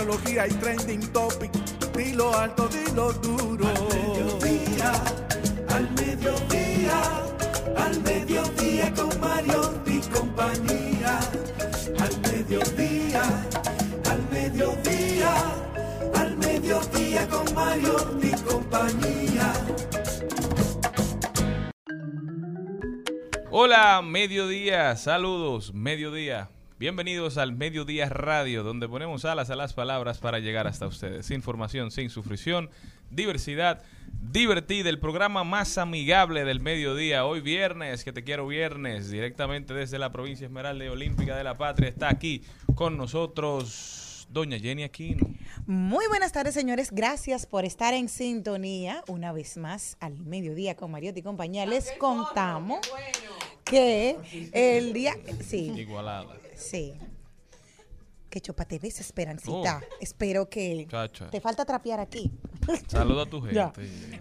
tecnología y trending topic. Dilo alto, dilo duro. Al mediodía, al mediodía, al mediodía con Mario y compañía. Al mediodía, al mediodía, al mediodía con Mario y compañía. Hola, mediodía, saludos, mediodía. Bienvenidos al Mediodía Radio, donde ponemos alas a las palabras para llegar hasta ustedes. Información sin sufrición, diversidad divertida, el programa más amigable del mediodía. Hoy viernes, que te quiero viernes, directamente desde la provincia Esmeralda y Olímpica de la Patria, está aquí con nosotros doña Jenny Aquino. Muy buenas tardes, señores. Gracias por estar en sintonía una vez más al mediodía con Mariotti y compañía. Les contamos que el día... Sí. Igualada. Sí. Que chopate ves, Esperancita. Oh. Espero que Chacha. te falta trapear aquí. Saluda a tu gente. Ya.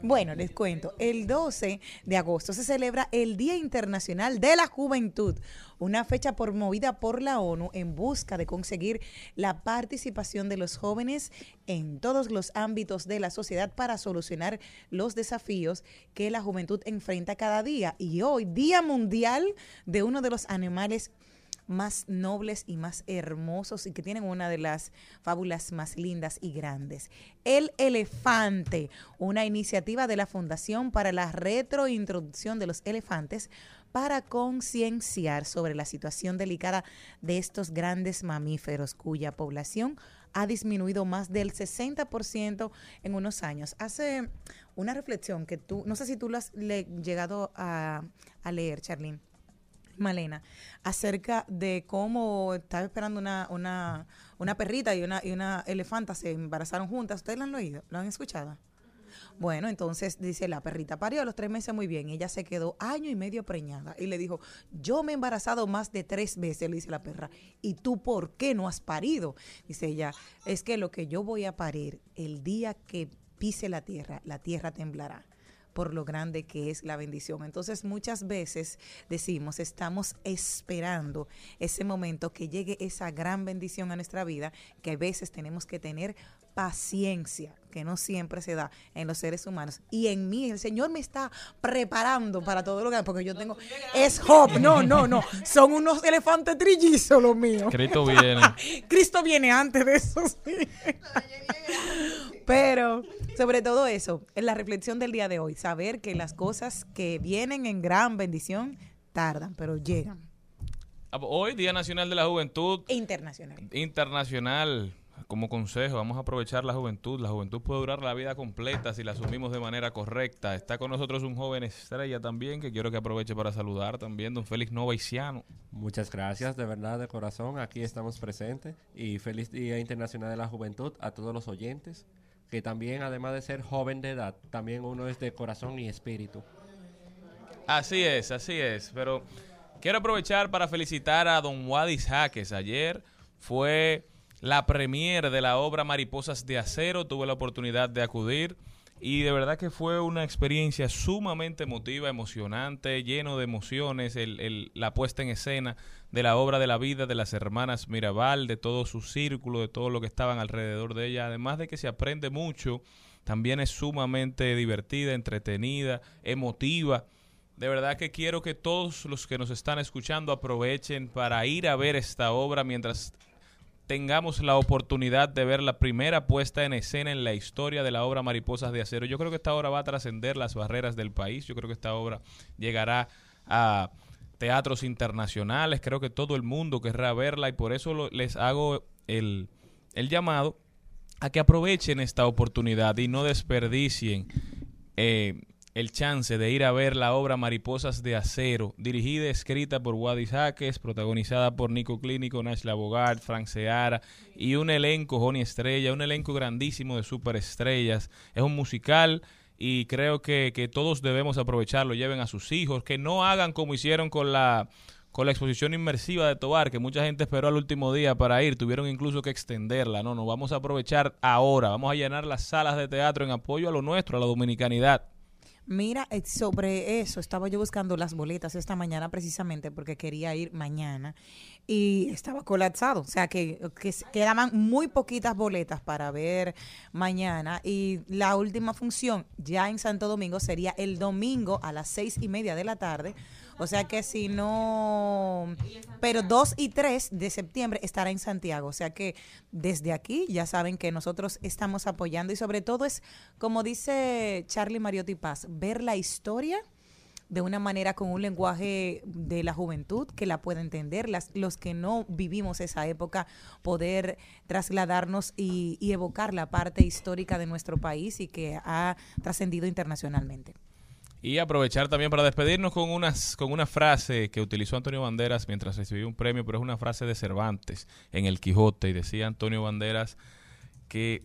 Bueno, les cuento. El 12 de agosto se celebra el Día Internacional de la Juventud, una fecha promovida por la ONU en busca de conseguir la participación de los jóvenes en todos los ámbitos de la sociedad para solucionar los desafíos que la juventud enfrenta cada día. Y hoy, Día Mundial de uno de los animales más nobles y más hermosos y que tienen una de las fábulas más lindas y grandes. El elefante, una iniciativa de la Fundación para la Retrointroducción de los Elefantes para concienciar sobre la situación delicada de estos grandes mamíferos cuya población ha disminuido más del 60% en unos años. Hace una reflexión que tú, no sé si tú lo has le- llegado a, a leer, Charlene. Malena, acerca de cómo estaba esperando una, una, una perrita y una, y una elefanta se embarazaron juntas. ¿Ustedes lo han oído? ¿Lo han escuchado? Bueno, entonces dice, la perrita parió a los tres meses muy bien. Ella se quedó año y medio preñada y le dijo, yo me he embarazado más de tres veces, le dice la perra. ¿Y tú por qué no has parido? Dice ella, es que lo que yo voy a parir, el día que pise la tierra, la tierra temblará por lo grande que es la bendición. Entonces muchas veces decimos, estamos esperando ese momento que llegue esa gran bendición a nuestra vida, que a veces tenemos que tener paciencia, que no siempre se da en los seres humanos. Y en mí, el Señor me está preparando para todo lo que porque yo tengo. Es Job, no, no, no. Son unos elefantes trillizos los míos. Cristo viene. Cristo viene antes de eso, sí. Pero sobre todo eso, en la reflexión del día de hoy, saber que las cosas que vienen en gran bendición tardan, pero llegan. Ah, Hoy, Día Nacional de la Juventud Internacional. Internacional. Como consejo, vamos a aprovechar la juventud. La juventud puede durar la vida completa si la asumimos de manera correcta. Está con nosotros un joven estrella también que quiero que aproveche para saludar también, don Félix Novaiciano. Muchas gracias, de verdad, de corazón. Aquí estamos presentes y feliz Día Internacional de la Juventud a todos los oyentes, que también, además de ser joven de edad, también uno es de corazón y espíritu. Así es, así es. Pero quiero aprovechar para felicitar a don Wadis Jaques. Ayer fue la premier de la obra Mariposas de Acero. Tuve la oportunidad de acudir y de verdad que fue una experiencia sumamente emotiva, emocionante, lleno de emociones, el, el- la puesta en escena de la obra de la vida de las hermanas Mirabal, de todo su círculo, de todo lo que estaban alrededor de ella, además de que se aprende mucho, también es sumamente divertida, entretenida, emotiva. De verdad que quiero que todos los que nos están escuchando aprovechen para ir a ver esta obra mientras tengamos la oportunidad de ver la primera puesta en escena en la historia de la obra Mariposas de Acero. Yo creo que esta obra va a trascender las barreras del país. Yo creo que esta obra llegará a teatros internacionales. Creo que todo el mundo querrá verla y por eso les hago el, el llamado a que aprovechen esta oportunidad y no desperdicien eh, el chance de ir a ver la obra Mariposas de Acero, dirigida y escrita por Wadis Jaques, protagonizada por Nico Clínico, Nashla Bogart, Frank Seara y un elenco, Joni Estrella, un elenco grandísimo de superestrellas. Es un musical y creo que, que todos debemos aprovecharlo, lleven a sus hijos, que no hagan como hicieron con la con la exposición inmersiva de Tobar, que mucha gente esperó al último día para ir, tuvieron incluso que extenderla. No, no, vamos a aprovechar ahora, vamos a llenar las salas de teatro en apoyo a lo nuestro, a la dominicanidad. Mira, eh, sobre eso, estaba yo buscando las boletas esta mañana precisamente porque quería ir mañana y estaba colapsado. O sea, que, que s- quedaban muy poquitas boletas para ver mañana y la última función ya en Santo Domingo sería el domingo a las seis y media de la tarde. O sea que si no, pero 2 y 3 de septiembre estará en Santiago. O sea que desde aquí ya saben que nosotros estamos apoyando y sobre todo es, como dice Charlie Mariotti Paz, ver la historia de una manera con un lenguaje de la juventud que la pueda entender, las, los que no vivimos esa época, poder trasladarnos y, y evocar la parte histórica de nuestro país y que ha trascendido internacionalmente. Y aprovechar también para despedirnos con, unas, con una frase que utilizó Antonio Banderas mientras recibió un premio, pero es una frase de Cervantes en El Quijote. Y decía Antonio Banderas que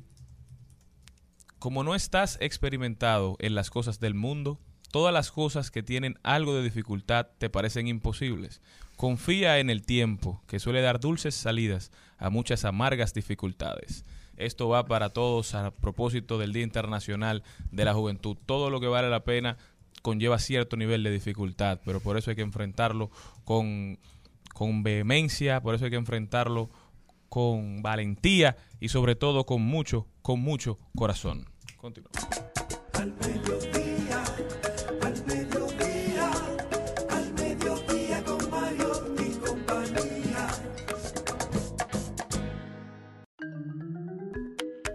como no estás experimentado en las cosas del mundo, todas las cosas que tienen algo de dificultad te parecen imposibles. Confía en el tiempo, que suele dar dulces salidas a muchas amargas dificultades. Esto va para todos a propósito del Día Internacional de la Juventud. Todo lo que vale la pena conlleva cierto nivel de dificultad, pero por eso hay que enfrentarlo con, con vehemencia, por eso hay que enfrentarlo con valentía y sobre todo con mucho, con mucho corazón. Continuamos.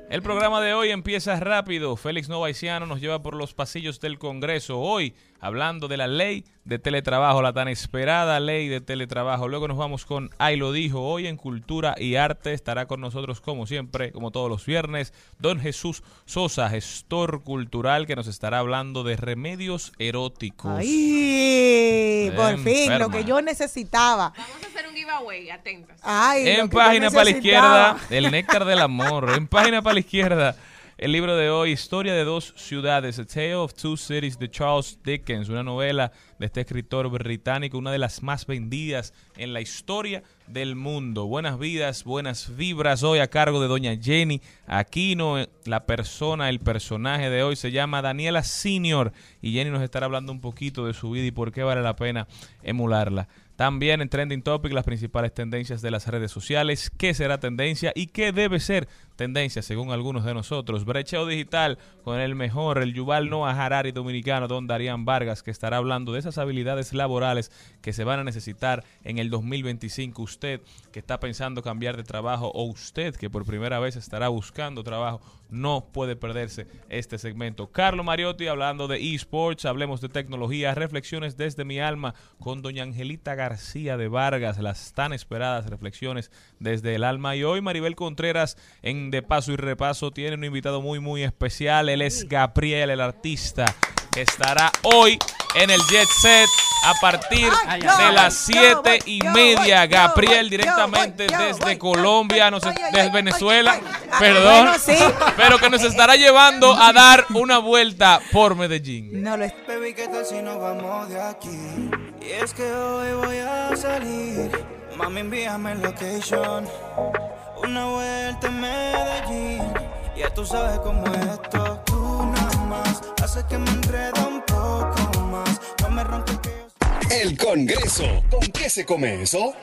El programa de hoy empieza rápido. Félix Novaiciano nos lleva por los pasillos del Congreso. Hoy hablando de la ley de teletrabajo, la tan esperada ley de teletrabajo. Luego nos vamos con Ay lo dijo. Hoy en Cultura y Arte estará con nosotros, como siempre, como todos los viernes, don Jesús Sosa, gestor cultural, que nos estará hablando de remedios eróticos. ¡Ay! Por fin, Enferma. lo que yo necesitaba. Vamos a hacer un giveaway, atentas. Ay, lo En que yo página para la izquierda, el néctar del amor. En página para la izquierda, El libro de hoy, Historia de dos ciudades, A Tale of Two Cities de Charles Dickens, una novela de este escritor británico, una de las más vendidas en la historia del mundo. Buenas vidas, buenas vibras hoy a cargo de doña Jenny Aquino. La persona, el personaje de hoy se llama Daniela Senior y Jenny nos estará hablando un poquito de su vida y por qué vale la pena emularla. También en Trending Topic las principales tendencias de las redes sociales, qué será tendencia y qué debe ser tendencia según algunos de nosotros. Brecheo digital con el mejor, el Yuval Noah Harari dominicano, don Darían Vargas, que estará hablando de esas habilidades laborales que se van a necesitar en el 2025. Usted que está pensando cambiar de trabajo o usted que por primera vez estará buscando trabajo, no puede perderse este segmento. Carlos Mariotti hablando de esports, hablemos de tecnología, reflexiones desde mi alma con doña Angelita García de Vargas, las tan esperadas reflexiones desde el alma. Y hoy Maribel Contreras en De Paso y Repaso tiene un invitado muy muy especial, él es Gabriel, el artista, que estará hoy en el Jet Set a partir de las siete y media. Gabriel directamente desde. Colombia, no sé, Ay, ay, desde Venezuela, perdón, pero que nos estará llevando a dar una vuelta por Medellín. No lo es. ¿qué tal si nos vamos de aquí? Y es que hoy voy a salir. Mami, envíame el location. Una vuelta en Medellín. Ya tú sabes cómo es esto. Tú nada más haces que me enreda un poco más. No me rompes que yo El Congreso. ¿Con qué se come eso?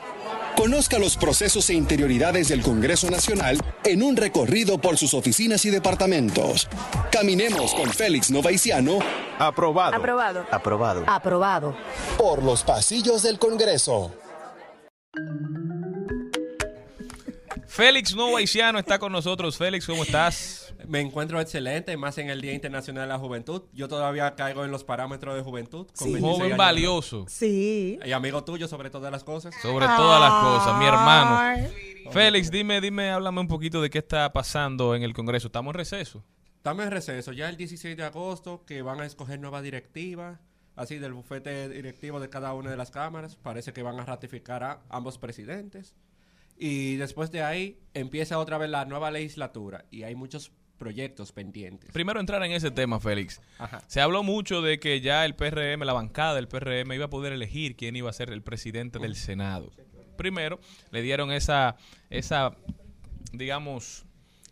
Conozca los procesos e interioridades del Congreso Nacional en un recorrido por sus oficinas y departamentos. Caminemos con Félix Novaiciano Aprobado. Aprobado. Aprobado. Aprobado. por los pasillos del Congreso. Félix Nuevo Haitiano está con nosotros. Félix, ¿cómo estás? Me encuentro excelente, más en el Día Internacional de la Juventud. Yo todavía caigo en los parámetros de juventud. con 26 Joven años. valioso, Sí. Y amigo tuyo sobre todas las cosas. sobre todas las cosas, mi hermano. Ay. Félix, dime, dime, háblame un poquito de qué está pasando en el Congreso. ¿Estamos en receso? Estamos en receso. Ya el 16 de agosto que van a escoger nueva directiva, así del bufete directivo de cada una de las cámaras. Parece que van a ratificar a ambos presidentes. Y después de ahí empieza otra vez la nueva legislatura y hay muchos proyectos pendientes. Primero entrar en ese tema, Félix. Ajá. Se habló mucho de que ya el PRM, la bancada del PRM, iba a poder elegir quién iba a ser el presidente del Senado. Primero, le dieron esa, esa, digamos,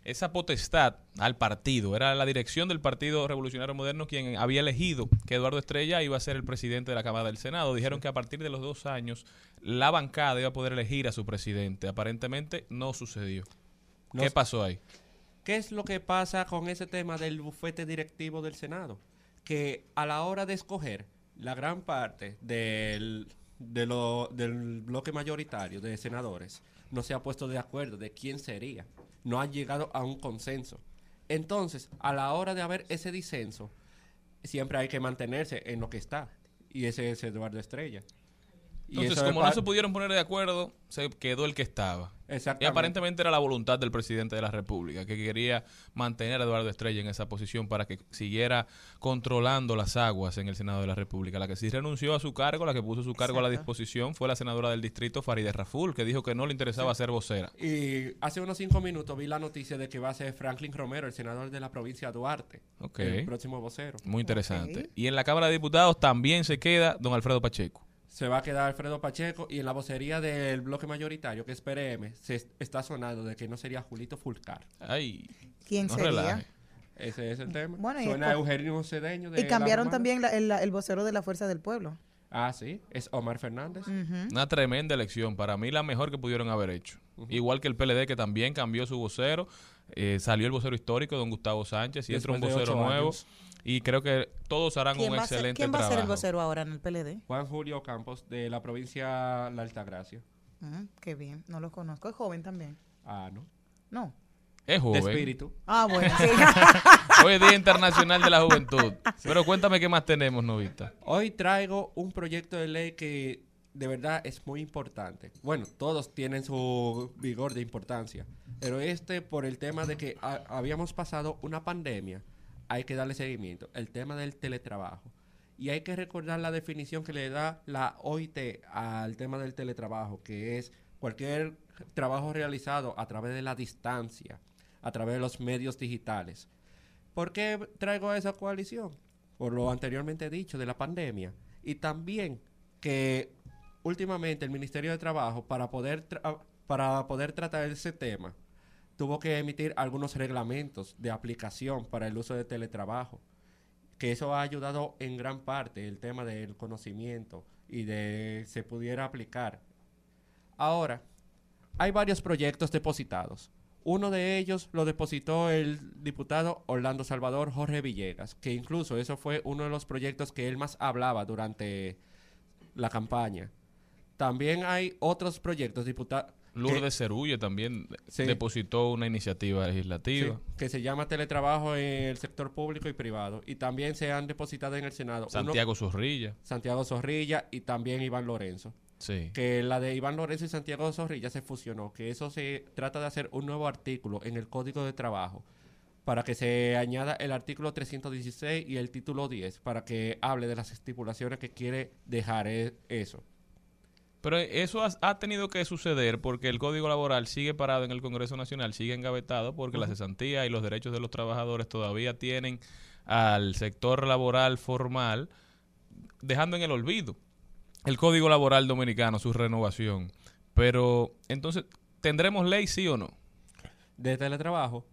esa potestad al partido. Era la dirección del Partido Revolucionario Moderno quien había elegido que Eduardo Estrella iba a ser el presidente de la Cámara del Senado. Dijeron que a partir de los dos años la bancada iba a poder elegir a su presidente. Aparentemente no sucedió. No ¿Qué pasó ahí? ¿Qué es lo que pasa con ese tema del bufete directivo del Senado? Que a la hora de escoger la gran parte del, de lo- del bloque mayoritario de senadores no se ha puesto de acuerdo de quién sería. No han llegado a un consenso. Entonces, a la hora de haber ese disenso, siempre hay que mantenerse en lo que está. Y ese es Eduardo Estrella. Y Entonces, como no se pudieron poner de acuerdo, se quedó el que estaba. Y Exactamente. aparentemente era la voluntad del presidente de la República, que quería mantener a Eduardo Estrella en esa posición para que siguiera controlando las aguas en el Senado de la República. La que sí renunció a su cargo, la que puso su cargo a la disposición, fue la senadora del distrito, Farideh Raful, que dijo que no le interesaba ser vocera. Y hace unos cinco minutos vi la noticia de que va a ser Franklin Romero, el senador de la provincia de Duarte, Ok. el próximo vocero. Muy interesante. Y en la Cámara de Diputados también se queda don Alfredo Pacheco. Se va a quedar Alfredo Pacheco y en la vocería del bloque mayoritario, que es PRM, se est- está sonando de que no sería Julito Fulcar. Ay, ¿Quién no sería? relaje. Ese es el tema. Bueno, Suena Eugenio Cedeño de Y cambiaron La también la- el, el vocero de la Fuerza del Pueblo. Ah, sí, es Omar Fernández. Una tremenda elección, para mí la mejor que pudieron haber hecho. Igual que el PLD que también cambió su vocero, eh, salió el vocero histórico, don Gustavo Sánchez, y entra un vocero nuevo. años. Y creo que todos harán ¿Quién, un a, ser, excelente quién va a ser el trabajo. vocero ahora en el PLD? Juan Julio Campos de la provincia La Altagracia. Ujú, qué bien, no lo conozco. Es joven también. Ah, ¿no? No. Es De joven. espíritu. Ah, bueno, sí. Hoy es Día Internacional de la Juventud. Pero cuéntame qué más tenemos, Novita. Hoy traigo un proyecto de ley que de verdad es muy importante. Bueno, todos tienen su vigor de importancia, pero este por el tema de que ha- habíamos pasado una pandemia, hay que darle seguimiento. El tema del teletrabajo. Y hay que recordar la definición que le da la OIT al tema del teletrabajo, que es cualquier trabajo realizado a través de la distancia, a través de los medios digitales. ¿Por qué traigo esa coalición? Por lo anteriormente dicho de la pandemia. Y también que últimamente el Ministerio de Trabajo, para poder, para poder tratar ese tema, tuvo que emitir algunos reglamentos de aplicación para el uso de teletrabajo, que eso ha ayudado en gran parte el tema del conocimiento y de se pudiera aplicar. Ahora, hay varios proyectos depositados. Uno de ellos lo depositó el diputado Orlando Salvador Jorge Villegas, que incluso eso fue uno de los proyectos que él más hablaba durante la campaña. También hay otros proyectos diputados Lourdes Cerulle también Sí. depositó una iniciativa legislativa. que se llama teletrabajo en el sector público y privado. Y también se han depositado en el Senado. Uno- Santiago Zorrilla. Santiago Zorrilla y también Iván Lorenzo. Sí. que la de Iván Lorenzo y Santiago Zorrilla se fusionó, que eso se trata de hacer un nuevo artículo en el Código de Trabajo para que se añada el artículo 316 y el título 10 para que hable de las estipulaciones que quiere dejar eh, eso. Pero eso ha, ha tenido que suceder porque el Código Laboral sigue parado en el Congreso Nacional, sigue engavetado porque la cesantía y los derechos de los trabajadores todavía tienen al sector laboral formal dejando en el olvido el Código Laboral Dominicano, su renovación. Pero entonces, ¿tendremos ley sí o no? De teletrabajo,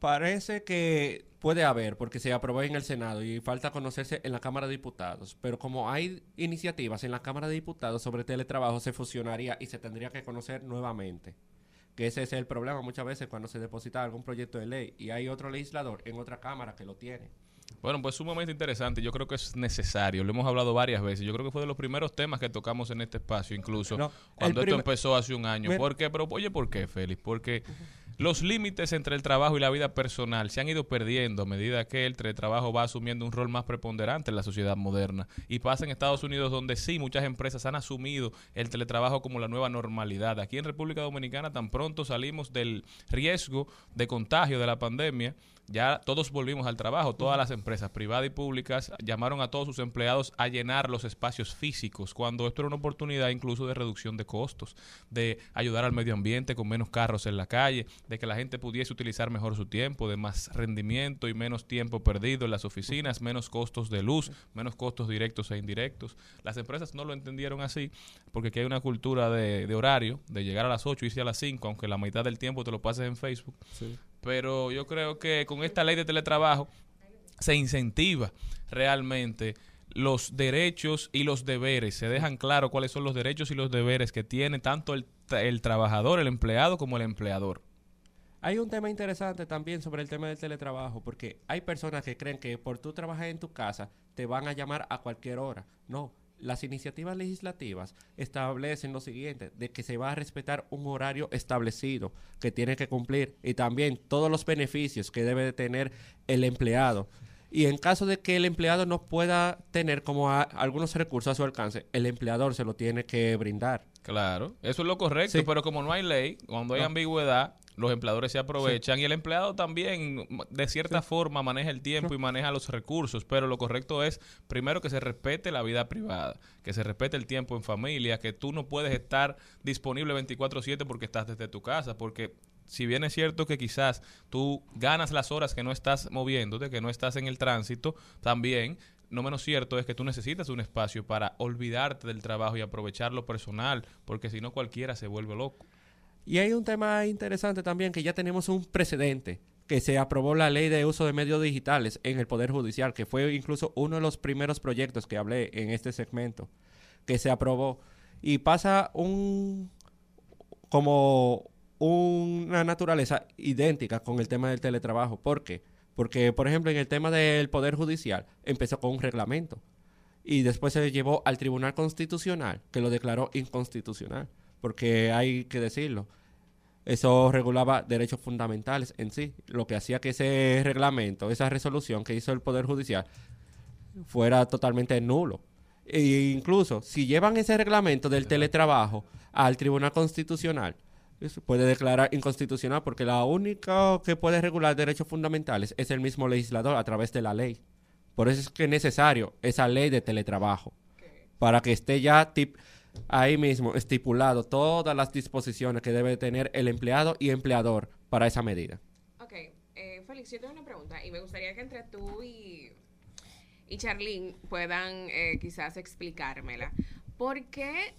parece que puede haber, porque se aprobó en el Senado y falta conocerse en la Cámara de Diputados. Pero como hay iniciativas en la Cámara de Diputados sobre teletrabajo, se fusionaría y se tendría que conocer nuevamente. Que ese es el problema muchas veces cuando se deposita algún proyecto de ley y hay otro legislador en otra Cámara que lo tiene. Bueno, pues sumamente interesante. Yo creo que es necesario. Lo hemos hablado varias veces. Yo creo que fue de los primeros temas que tocamos en este espacio, incluso No, cuando esto empezó hace un año. Mira- ¿Por qué? Pero, oye, ¿por qué, Félix? Porque los límites entre el trabajo y la vida personal se han ido perdiendo a medida que el teletrabajo va asumiendo un rol más preponderante en la sociedad moderna. Y pasa en Estados Unidos, donde sí, muchas empresas han asumido el teletrabajo como la nueva normalidad. Aquí en República Dominicana, tan pronto salimos del riesgo de contagio de la pandemia, ya todos volvimos al trabajo. Todas las empresas privadas y públicas llamaron a todos sus empleados a llenar los espacios físicos, cuando esto era una oportunidad incluso de reducción de costos, de ayudar al medio ambiente con menos carros en la calle, de que la gente pudiese utilizar mejor su tiempo, de más rendimiento y menos tiempo perdido en las oficinas, menos costos de luz, menos costos directos e indirectos. Las empresas no lo entendieron así, porque aquí hay una cultura de, de horario, de llegar a las 8 y irse a las 5, aunque la mitad del tiempo te lo pases en Facebook. Pero yo creo que con esta ley de teletrabajo se incentiva realmente los derechos y los deberes. Se dejan claro cuáles son los derechos y los deberes que tiene tanto el, el trabajador, el empleado, como el empleador. Hay un tema interesante también sobre el tema del teletrabajo, porque hay personas que creen que por tú trabajar en tu casa te van a llamar a cualquier hora. No, las iniciativas legislativas establecen lo siguiente, de que se va a respetar un horario establecido que tiene que cumplir y también todos los beneficios que debe de tener el empleado. Y en caso de que el empleado no pueda tener como a- algunos recursos a su alcance, el empleador se lo tiene que brindar. Claro, eso es lo correcto, Sí. pero como no hay ley, cuando hay No. ambigüedad, los empleadores se aprovechan y el empleado también, de cierta forma, maneja el tiempo y maneja los recursos, pero lo correcto es, primero, que se respete la vida privada, que se respete el tiempo en familia, que tú no puedes estar disponible 24/7 porque estás desde tu casa, porque si bien es cierto que quizás tú ganas las horas que no estás moviéndote, que no estás en el tránsito, también no menos cierto es que tú necesitas un espacio para olvidarte del trabajo y aprovechar lo personal, porque si no cualquiera se vuelve loco. Y hay un tema interesante también que ya tenemos un precedente, que se aprobó la ley de uso de medios digitales en el Poder Judicial, que fue incluso uno de los primeros proyectos que hablé en este segmento, que se aprobó. Y pasa un como una naturaleza idéntica con el tema del teletrabajo. ¿Por qué? Porque, por ejemplo, en el tema del Poder Judicial empezó con un reglamento y después se llevó al Tribunal Constitucional, que lo declaró inconstitucional, porque hay que decirlo. Eso regulaba derechos fundamentales en sí, lo que hacía que ese reglamento, esa resolución que hizo el Poder Judicial, fuera totalmente nulo. E incluso, si llevan ese reglamento del teletrabajo al Tribunal Constitucional, eso puede declarar inconstitucional porque la única que puede regular derechos fundamentales es el mismo legislador a través de la ley. Por eso es que es necesario esa ley de teletrabajo, para que esté ya tip- ahí mismo estipulado todas las disposiciones que debe tener el empleado y empleador para esa medida. Ok, eh, Félix, yo tengo una pregunta y me gustaría que entre tú y, y Charlene puedan eh, quizás explicármela. ¿Por qué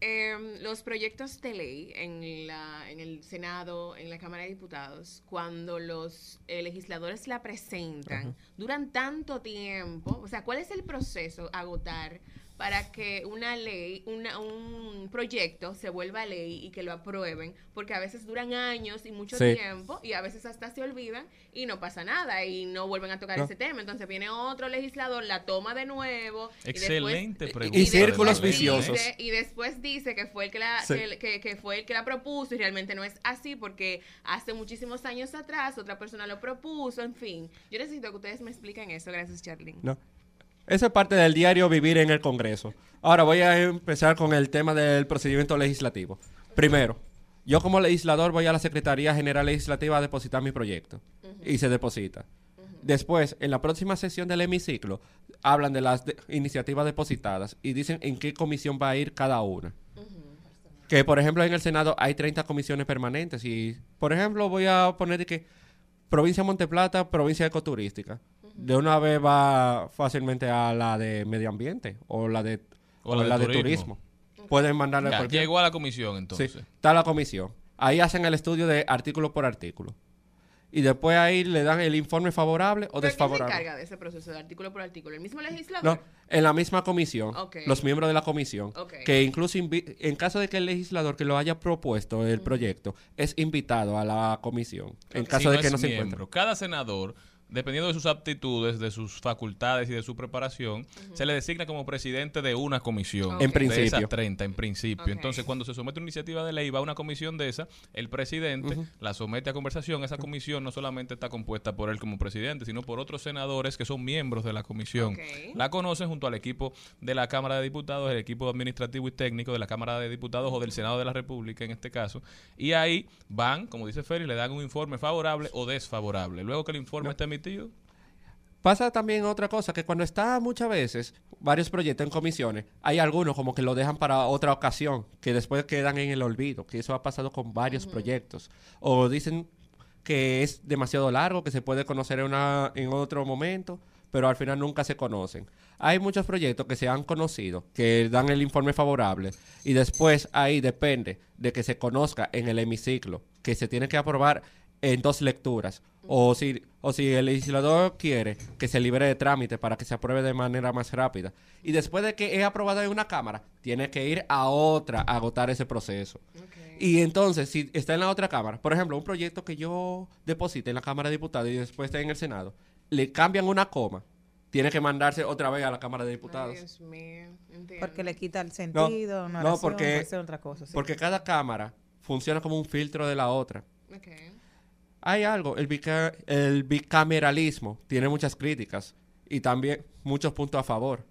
em, los proyectos de ley en, la, en el Senado, en la Cámara de Diputados, cuando los eh, legisladores la presentan, duran tanto tiempo? O sea, ¿cuál es el proceso agotar para que una ley, una- un proyecto se vuelva ley y que lo aprueben? Porque a veces duran años y mucho Sí. tiempo y a veces hasta se olvidan y no pasa nada y no vuelven a tocar No. ese tema. Entonces viene otro legislador, la toma de nuevo. y Excelente después- pregunta. Y círculos viciosos. dice- y después dice que fue el que la, Sí. que, que- que fue el que la propuso y realmente no es así porque hace muchísimos años atrás otra persona lo propuso, en fin. Yo necesito que ustedes me expliquen eso. Gracias, Charlene. No. Eso es parte del diario vivir en el Congreso. Ahora voy a empezar con el tema del procedimiento legislativo. Primero, yo como legislador voy a la Secretaría General Legislativa a depositar mi proyecto. Y se deposita. Después, en la próxima sesión del hemiciclo, hablan de las de- iniciativas depositadas y dicen en qué comisión va a ir cada una. Que, por ejemplo, en el Senado hay 30 comisiones permanentes y, por ejemplo, voy a poner que provincia de Monteplata, provincia ecoturística. De una vez va fácilmente a la de medio ambiente o la de, O la de de turismo. turismo. Pueden mandarle Ya, cualquier... llegó a la comisión Sí, entonces. está la comisión. Ahí hacen el estudio de artículo por artículo. Y después ahí le dan el informe favorable o ¿Pero quién se desfavorable. encarga de ese proceso de artículo por artículo? ¿El mismo legislador? No, en la misma comisión, Ok. los miembros de la comisión, Ok. que incluso en caso de que el legislador que lo haya propuesto el proyecto es invitado a la comisión, en caso Si de que es no se miembro. encuentre. Cada senador, dependiendo de sus aptitudes, de sus facultades y de su preparación, se le designa como presidente de una comisión. En De principio. esas 30, en principio. Entonces, cuando se somete una iniciativa de ley, va a una comisión de esa, el presidente la somete a conversación. Esa comisión no solamente está compuesta por él como presidente, sino por otros senadores que son miembros de la comisión. La conocen junto al equipo de la Cámara de Diputados, el equipo administrativo y técnico de la Cámara de Diputados o del Senado de la República en este caso. Y ahí van, como dice Félix, le dan un informe favorable o desfavorable. Luego que el informe está emitido, Pasa también otra cosa, que cuando está muchas veces varios proyectos en comisiones, hay algunos como que lo dejan para otra ocasión, que después quedan en el olvido, que eso ha pasado con varios proyectos. O dicen que es demasiado largo, que se puede conocer en, una, en otro momento, pero al final nunca se conocen. Hay muchos proyectos que se han conocido, que dan el informe favorable, y después ahí depende de que se conozca en el hemiciclo, que se tiene que aprobar en dos lecturas. O si, o si el legislador quiere que se libere de trámite para que se apruebe de manera más rápida. Y después de que es aprobado en una Cámara, tiene que ir a otra a agotar ese proceso. Y entonces, si está en la otra Cámara, por ejemplo, un proyecto que yo deposite en la Cámara de Diputados y después está en el Senado, le cambian una coma, tiene que mandarse otra vez a la Cámara de Ay, Diputados. Dios mío. Entiendo. Porque le quita el sentido, una no, oración, porque- puede ser otra cosa. sí. Porque cada Cámara funciona como un filtro de la otra. Ok. Hay algo, el, bica- el bicameralismo tiene muchas críticas y también muchos puntos a favor.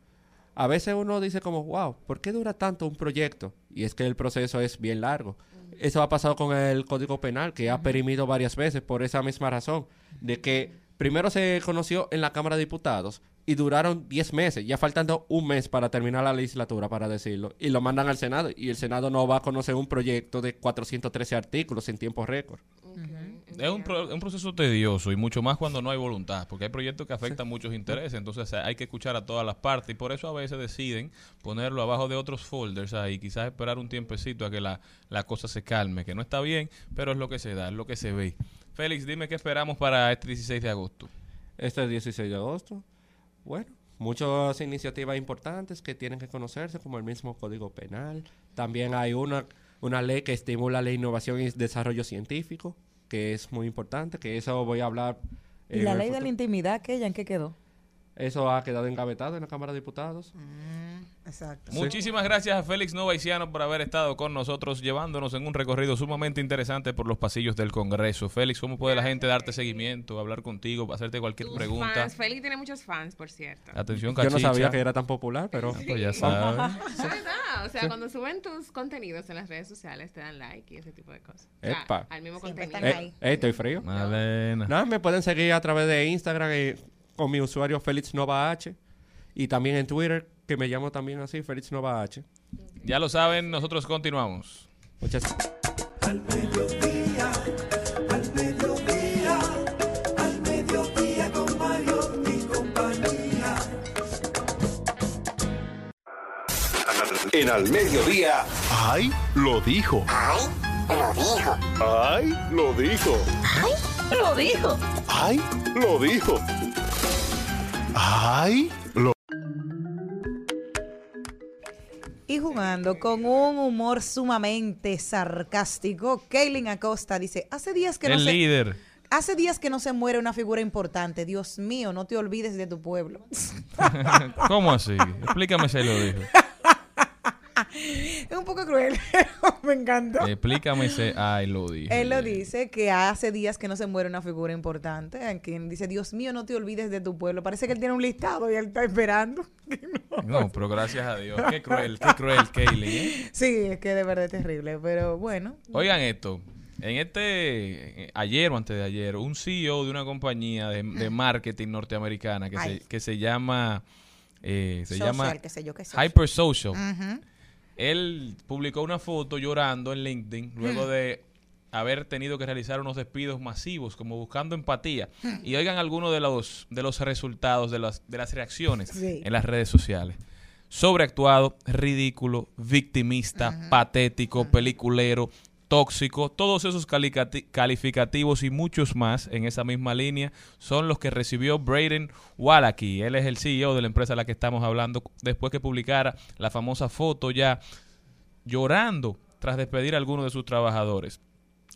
A veces uno dice como, wow, ¿por qué dura tanto un proyecto? Y es que el proceso es bien largo. Eso ha pasado con el Código Penal, que ha perimido varias veces por esa misma razón, de que primero se conoció en la Cámara de Diputados y duraron 10 meses, ya faltando un mes para terminar la legislatura, para decirlo, y lo mandan al Senado, y el Senado no va a conocer un proyecto de 413 artículos en tiempo récord. Es un, pro- un proceso tedioso y mucho más cuando no hay voluntad, porque hay proyectos que afectan muchos intereses, entonces hay que escuchar a todas las partes y por eso a veces deciden ponerlo abajo de otros folders ahí, quizás esperar un tiempecito a que la, la cosa se calme, que no está bien, pero es lo que se da, es lo que se ve. Félix, dime qué esperamos para este 16 de agosto. Este 16 de agosto. Bueno, muchas iniciativas importantes que tienen que conocerse, como el mismo Código Penal. También hay una, una ley que estimula la innovación y desarrollo científico, que es muy importante, que eso voy a hablar. ¿Y la ley de la intimidad, aquella, en qué quedó? Eso ha quedado engavetado en la Cámara de Diputados. Exacto. Muchísimas gracias a Félix Novaiciano por haber estado con nosotros, llevándonos en un recorrido sumamente interesante por los pasillos del Congreso. Félix, ¿cómo puede la gente darte seguimiento, hablar contigo, hacerte cualquier Tus pregunta? fans. Félix tiene muchos fans, por cierto. Atención, Yo no cachicha. sabía que era tan popular, pero Pues ya sabes. Es verdad, o sea, cuando suben tus contenidos en las redes sociales te dan like y ese tipo de cosas. O sea, al mismo contenido. Eh, ahí. eh, estoy frío. Malena. Nada, me pueden seguir a través de Instagram eh, con mi usuario Félix Nova H y también en Twitter, que me llamo también así, Félix Nova H. Ya lo saben, nosotros continuamos. Muchas Al mediodía, al mediodía, al mediodía con mi compañía. En al mediodía. Ay, lo dijo. Ay, lo dijo. Ay, lo dijo. Ay, lo dijo. Ay, lo dijo. Y jugando con un humor sumamente sarcástico, Kaylin Acosta dice, hace días que no El se... líder. Hace días que no se muere una figura importante. Dios mío, no te olvides de tu pueblo. ¿Cómo así? Explícame si lo dijo. es un poco cruel, pero me encantó. Explícame si ay lo dijo. Él lo dice que hace días que no se muere una figura importante. En quien dice, Dios mío, no te olvides de tu pueblo. Parece que él tiene un listado y él está esperando. No, pero gracias a Dios. Qué cruel, qué cruel, Kaylin. ¿eh? Sí, es que de verdad es terrible. Pero bueno. Oigan esto. En este, eh, ayer o antes de ayer, un CEO de una compañía de, de marketing norteamericana que, se, que se llama, eh, se Social, llama sé yo. Hyper Social. Él publicó una foto llorando en LinkedIn luego de haber tenido que realizar unos despidos masivos, como buscando empatía. Y oigan algunos de los, de los resultados de las, de las reacciones Sí. en las redes sociales. Sobreactuado, ridículo, victimista, patético, peliculero, tóxico, todos esos calificativos y muchos más en esa misma línea son los que recibió Braden Wallachie. Él es el CEO de la empresa a la que estamos hablando después que publicara la famosa foto ya llorando tras despedir a algunos de sus trabajadores.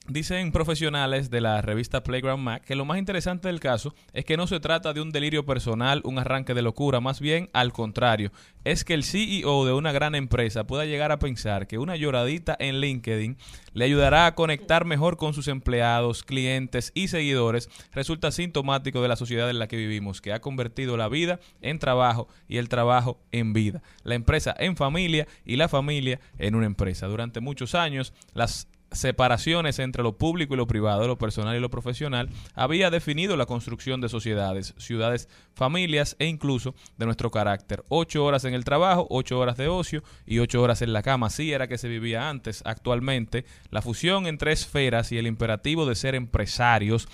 Dicen profesionales de la revista Playground Mac que lo más interesante del caso es que no se trata de un delirio personal, un arranque de locura, más bien al contrario, es que el CEO de una gran empresa pueda llegar a pensar que una lloradita en LinkedIn le ayudará a conectar mejor con sus empleados, clientes y seguidores, resulta sintomático de la sociedad en la que vivimos, que ha convertido la vida en trabajo y el trabajo en vida, la empresa en familia y la familia en una empresa. Durante muchos años, las separaciones entre lo público y lo privado, lo personal y lo profesional, había definido la construcción de sociedades, ciudades, familias e incluso de nuestro carácter. Ocho horas en el trabajo, ocho horas de ocio y ocho horas en la cama. Así era que se vivía antes. Actualmente, la fusión entre esferas y el imperativo de ser empresarios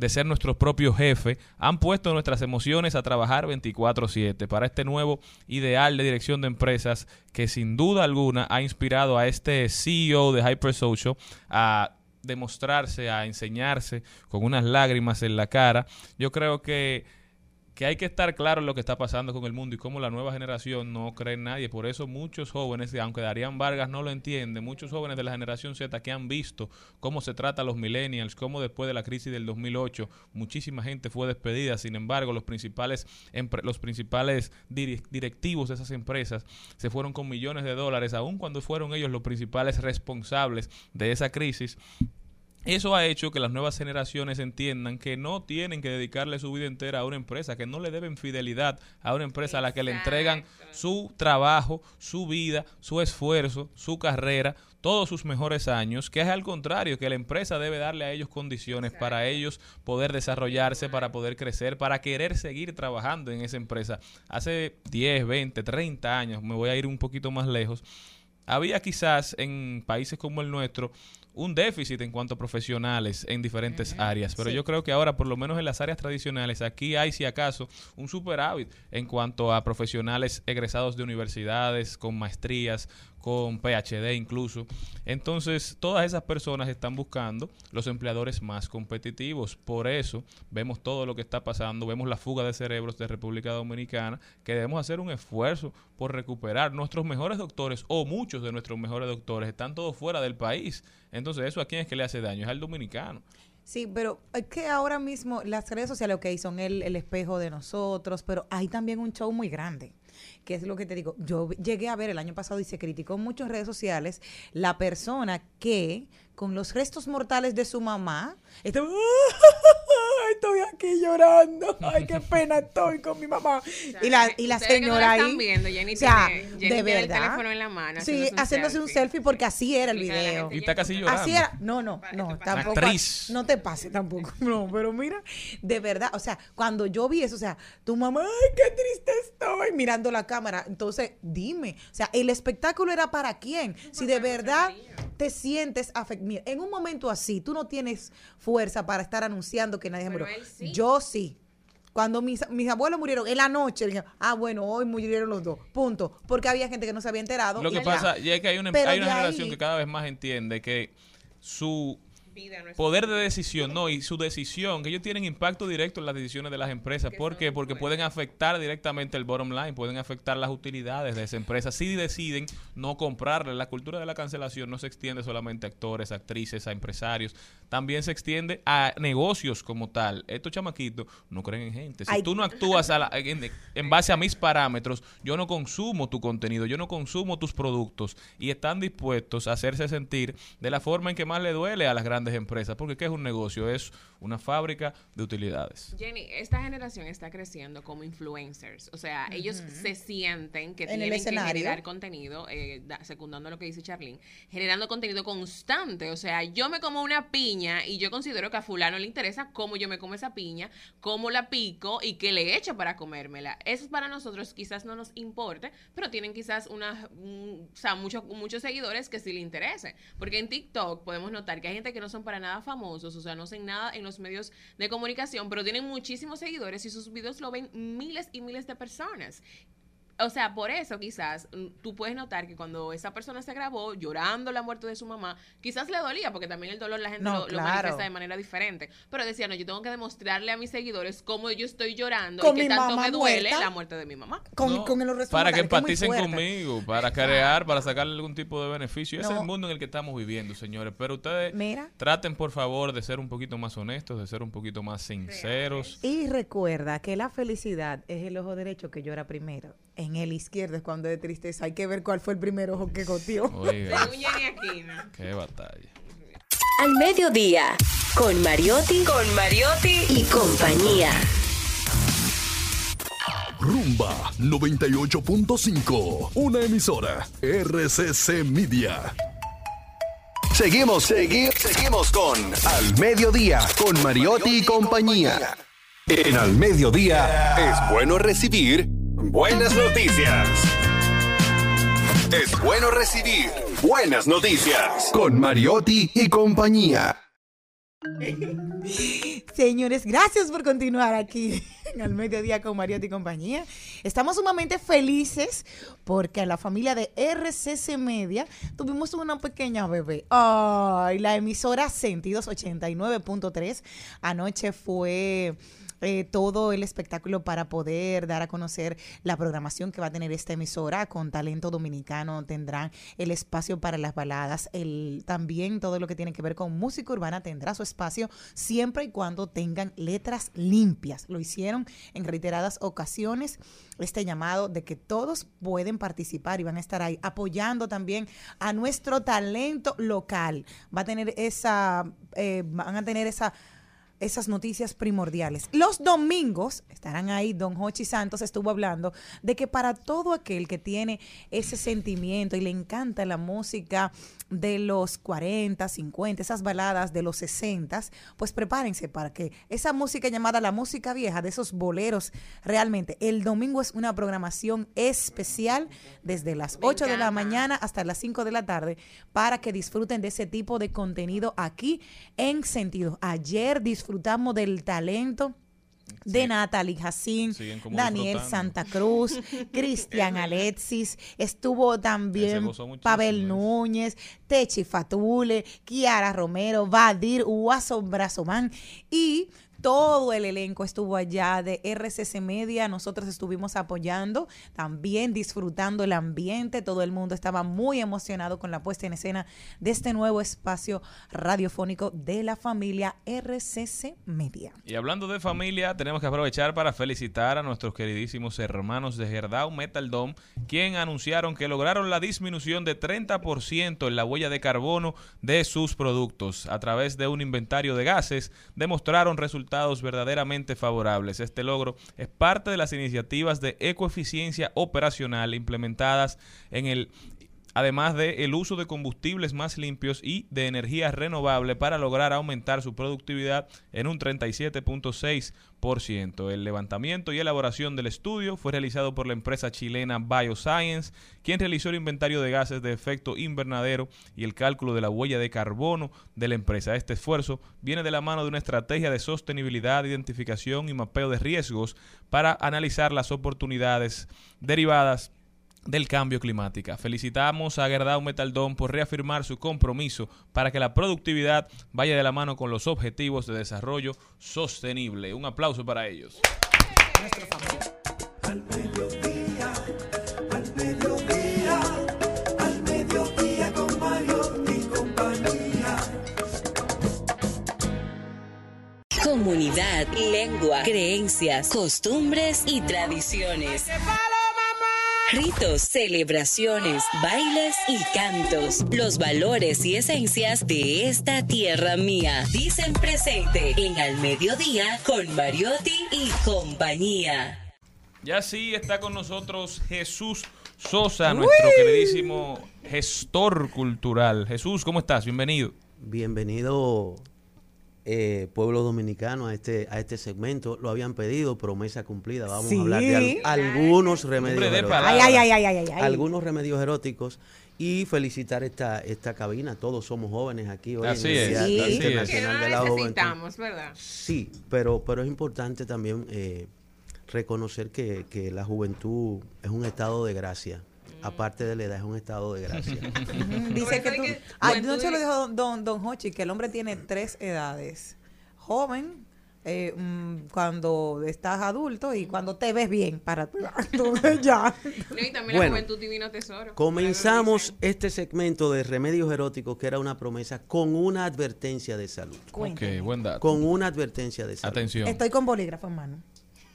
de ser nuestro propio jefe, han puesto nuestras emociones a trabajar 24/7 para este nuevo ideal de dirección de empresas que sin duda alguna ha inspirado a este CEO de Hypersocial a demostrarse, a enseñarse con unas lágrimas en la cara. Yo creo que que hay que estar claro en lo que está pasando con el mundo y cómo la nueva generación no cree en nadie. Por eso muchos jóvenes, aunque Darían Vargas no lo entiende, muchos jóvenes de la generación Z que han visto cómo se trata a los millennials, cómo después de la crisis del 2008 muchísima gente fue despedida. Sin embargo, los principales, los principales directivos de esas empresas se fueron con millones de dólares, aun cuando fueron ellos los principales responsables de esa crisis. Eso ha hecho que las nuevas generaciones entiendan que no tienen que dedicarle su vida entera a una empresa, que no le deben fidelidad a una empresa a la que le entregan su trabajo, su vida, su esfuerzo, su carrera, todos sus mejores años, que es al contrario, que la empresa debe darle a ellos condiciones para ellos poder desarrollarse, para poder crecer, para querer seguir trabajando en esa empresa. Hace 10, 20, 30 años, me voy a ir un poquito más lejos, había quizás en países como el nuestro un déficit en cuanto a profesionales en diferentes áreas, pero sí. yo creo que ahora, por lo menos en las áreas tradicionales, aquí hay, si acaso, un superávit en cuanto a profesionales egresados de universidades, con maestrías, con PhD incluso. Entonces, todas esas personas están buscando los empleadores más competitivos. Por eso, vemos todo lo que está pasando, vemos la fuga de cerebros de República Dominicana, que debemos hacer un esfuerzo por recuperar nuestros mejores doctores o muchos de nuestros mejores doctores están todos fuera del país. Entonces, ¿eso a quién es que le hace daño? Es al dominicano. Sí, pero es que ahora mismo las redes sociales, ok, son el, el espejo de nosotros, pero hay también un show muy grande, que es lo que te digo. Yo llegué a ver el año pasado y se criticó mucho en redes sociales la persona que con los restos mortales de su mamá estaba, "Ay, estoy aquí llorando, ay, qué pena estoy con mi mamá. y la, y la ustedes que no señora la ahí, están viendo, Jenny o sea, tiene- Jenny de tiene el verdad. teléfono en la mano, Sí, haciéndose un haciéndose un selfie. porque así era el la video. Y está casi llorando. Así era. No, no, no, tampoco. Actriz. No te pase tampoco. No, pero mira, de verdad, o sea, cuando yo vi eso, o sea, tu mamá, ay, qué triste estoy, mirando la cámara. Entonces, dime, o sea, el espectáculo era para quién? Si de verdad te sientes afectado. En un momento así, tú no tienes fuerza para estar anunciando que nadie murió. sí. Yo sí. Cuando mis, mis abuelos murieron en la noche, dije, ah, bueno, hoy murieron los dos. Punto. Porque había gente que no se había enterado. Lo que pasa ya es que hay una, Pero hay una generación ahí- que cada vez más entiende que su Poder de decisión, no, y su decisión, que ellos tienen impacto directo en las decisiones de las empresas. ¿Por qué? Porque pueden afectar directamente el bottom line, pueden afectar las utilidades de esa empresa. Si deciden no comprarle, la cultura de la cancelación no se extiende solamente a actores, actrices, a empresarios, también se extiende a negocios como tal. Estos chamaquitos no creen en gente. Si Ay. tú no actúas a la- en, en base a mis parámetros, yo no consumo tu contenido, yo no consumo tus productos y están dispuestos a hacerse sentir de la forma en que más le duele a las grandes empresas, porque ¿qué es un negocio? Es una fábrica de utilidades. Jenny, esta generación está creciendo como influencers. O sea, ellos se sienten que En el tienen que generar contenido, eh, da- secundando lo que dice Charlene, generando contenido constante. O sea, yo me como una piña y yo considero que a fulano le interesa cómo yo me como esa piña, cómo la pico y qué le echo para comérmela. Eso para nosotros quizás no nos importe, pero tienen quizás una, mm, o sea, muchos muchos seguidores que sí le interese. Porque en TikTok podemos notar que hay gente que no son para nada famosos, o sea, no hacen nada en los medios de comunicación, pero tienen muchísimos seguidores y sus videos lo ven miles y miles de personas. O sea, por eso quizás mm, tú puedes notar que cuando esa persona se grabó llorando la muerte de su mamá, quizás le dolía, porque también el dolor la gente No, lo, lo claro. manifiesta de manera diferente. Pero decía, no, yo tengo que demostrarle a mis seguidores cómo yo estoy llorando Con y que mi tanto mamá me duele muerta. la muerte de mi mamá. Con, No, restos para que empaticen conmigo, para crear, para sacarle algún tipo de beneficio. Ese es No. el mundo en el que estamos viviendo, señores. Pero ustedes Mira. traten, por favor, de ser un poquito más honestos, de ser un poquito más sinceros. Y recuerda que la felicidad es el ojo derecho que llora primero. En el izquierdo es cuando de tristeza. Hay que ver cuál fue el primer ojo que goteó. Qué batalla. Al mediodía, con Mariotti, con Mariotti y compañía. Rumba 98.5. Una emisora. RCC Media. Seguimos, segui- seguimos con Al Mediodía, con Mariotti y compañía. En Al Mediodía es bueno recibir buenas noticias. Es bueno recibir buenas noticias con Mariotti y compañía. Señores, gracias por continuar aquí en el mediodía con Mariotti y compañía. Estamos sumamente felices porque a la familia de RCC Media tuvimos una pequeña bebé. Ay, la emisora Sentidos 89.3 anoche fue eh, todo el espectáculo para poder dar a conocer la programación que va a tener esta emisora con talento dominicano. Tendrán el espacio para las baladas, el, también todo lo que tiene que ver con música urbana tendrá su espacio siempre y cuando tengan letras limpias. Lo hicieron en reiteradas ocasiones este llamado de que todos pueden participar y van a estar ahí apoyando también a nuestro talento local. Va a tener esa, eh, van a tener esa esas noticias primordiales. Los domingos estarán ahí, don Hochi Santos estuvo hablando de que para todo aquel que tiene ese sentimiento y le encanta la música de los 40, 50, esas baladas de los 60, pues prepárense para que esa música llamada la música vieja, de esos boleros, realmente el domingo es una programación especial desde las 8 de la mañana hasta las 5 de la tarde para que disfruten de ese tipo de contenido aquí en Sentido. Ayer disfrutamos del talento de Sí. Natalie Jacín, Daniel disfrutando. Santa Cruz, Cristian Alexis, estuvo también Pavel. Núñez, Techi Fatule, Kiara Romero, Vadir, Uaso Brazomán y todo el elenco estuvo allá de RCC Media. Nosotros estuvimos apoyando, también disfrutando el ambiente. Todo el mundo estaba muy emocionado con la puesta en escena de este nuevo espacio radiofónico de la familia RCC Media. Y hablando de familia, tenemos que aprovechar para felicitar a nuestros queridísimos hermanos de Gerdau Metal Dome, quien anunciaron que lograron la disminución de 30% en la huella de carbono de sus productos. A través de un inventario de gases, demostraron resultados verdaderamente favorables. Este logro es parte de las iniciativas de ecoeficiencia operacional implementadas en el además de el uso de combustibles más limpios y de energía renovable para lograr aumentar su productividad en un 37.6%. El levantamiento y elaboración del estudio fue realizado por la empresa chilena Bioscience, quien realizó el inventario de gases de efecto invernadero y el cálculo de la huella de carbono de la empresa. Este esfuerzo viene de la mano de una estrategia de sostenibilidad, identificación y mapeo de riesgos para analizar las oportunidades derivadas del cambio climático. Felicitamos a Gerdau Metaldón por reafirmar su compromiso para que la productividad vaya de la mano con los objetivos de desarrollo sostenible. Un aplauso para ellos. Al mediodía, al mediodía, al mediodía con Mario y compañía. Comunidad, lengua, creencias, costumbres y tradiciones. Ritos, celebraciones, bailes y cantos. Los valores y esencias de esta tierra mía. Dicen presente en Al Mediodía con Mariotti y compañía. Ya sí está con nosotros Jesús Sosa, nuestro queridísimo gestor cultural. Jesús, ¿cómo estás? Bienvenido. Bienvenido, eh, pueblo dominicano, a este, a este segmento. Lo habían pedido, promesa cumplida. Vamos Sí. a hablar de al- algunos remedios eróticos. palabra. Ay, ay, ay, ay, ay, ay. Algunos remedios eróticos y felicitar esta, esta cabina. Todos somos jóvenes aquí hoy Así en el es, Día así es. Que Internacional no de lo la Juventud. ¿verdad? Sí, pero, pero es importante también eh, reconocer que, que la juventud es un estado de gracia. Aparte de la edad, es un estado de gracia. Dice que tú. juventud no se lo dijo don, don, don Hochi, que el hombre tiene tres edades: joven, eh, mm, cuando estás adulto y cuando te ves bien para tú ya. No, y también Bueno, la juventud divino tesoro. Comenzamos este segmento de remedios eróticos, que era una promesa, con una advertencia de salud. Ok, buen dato. Con una advertencia de salud. Atención. Estoy con bolígrafo en mano.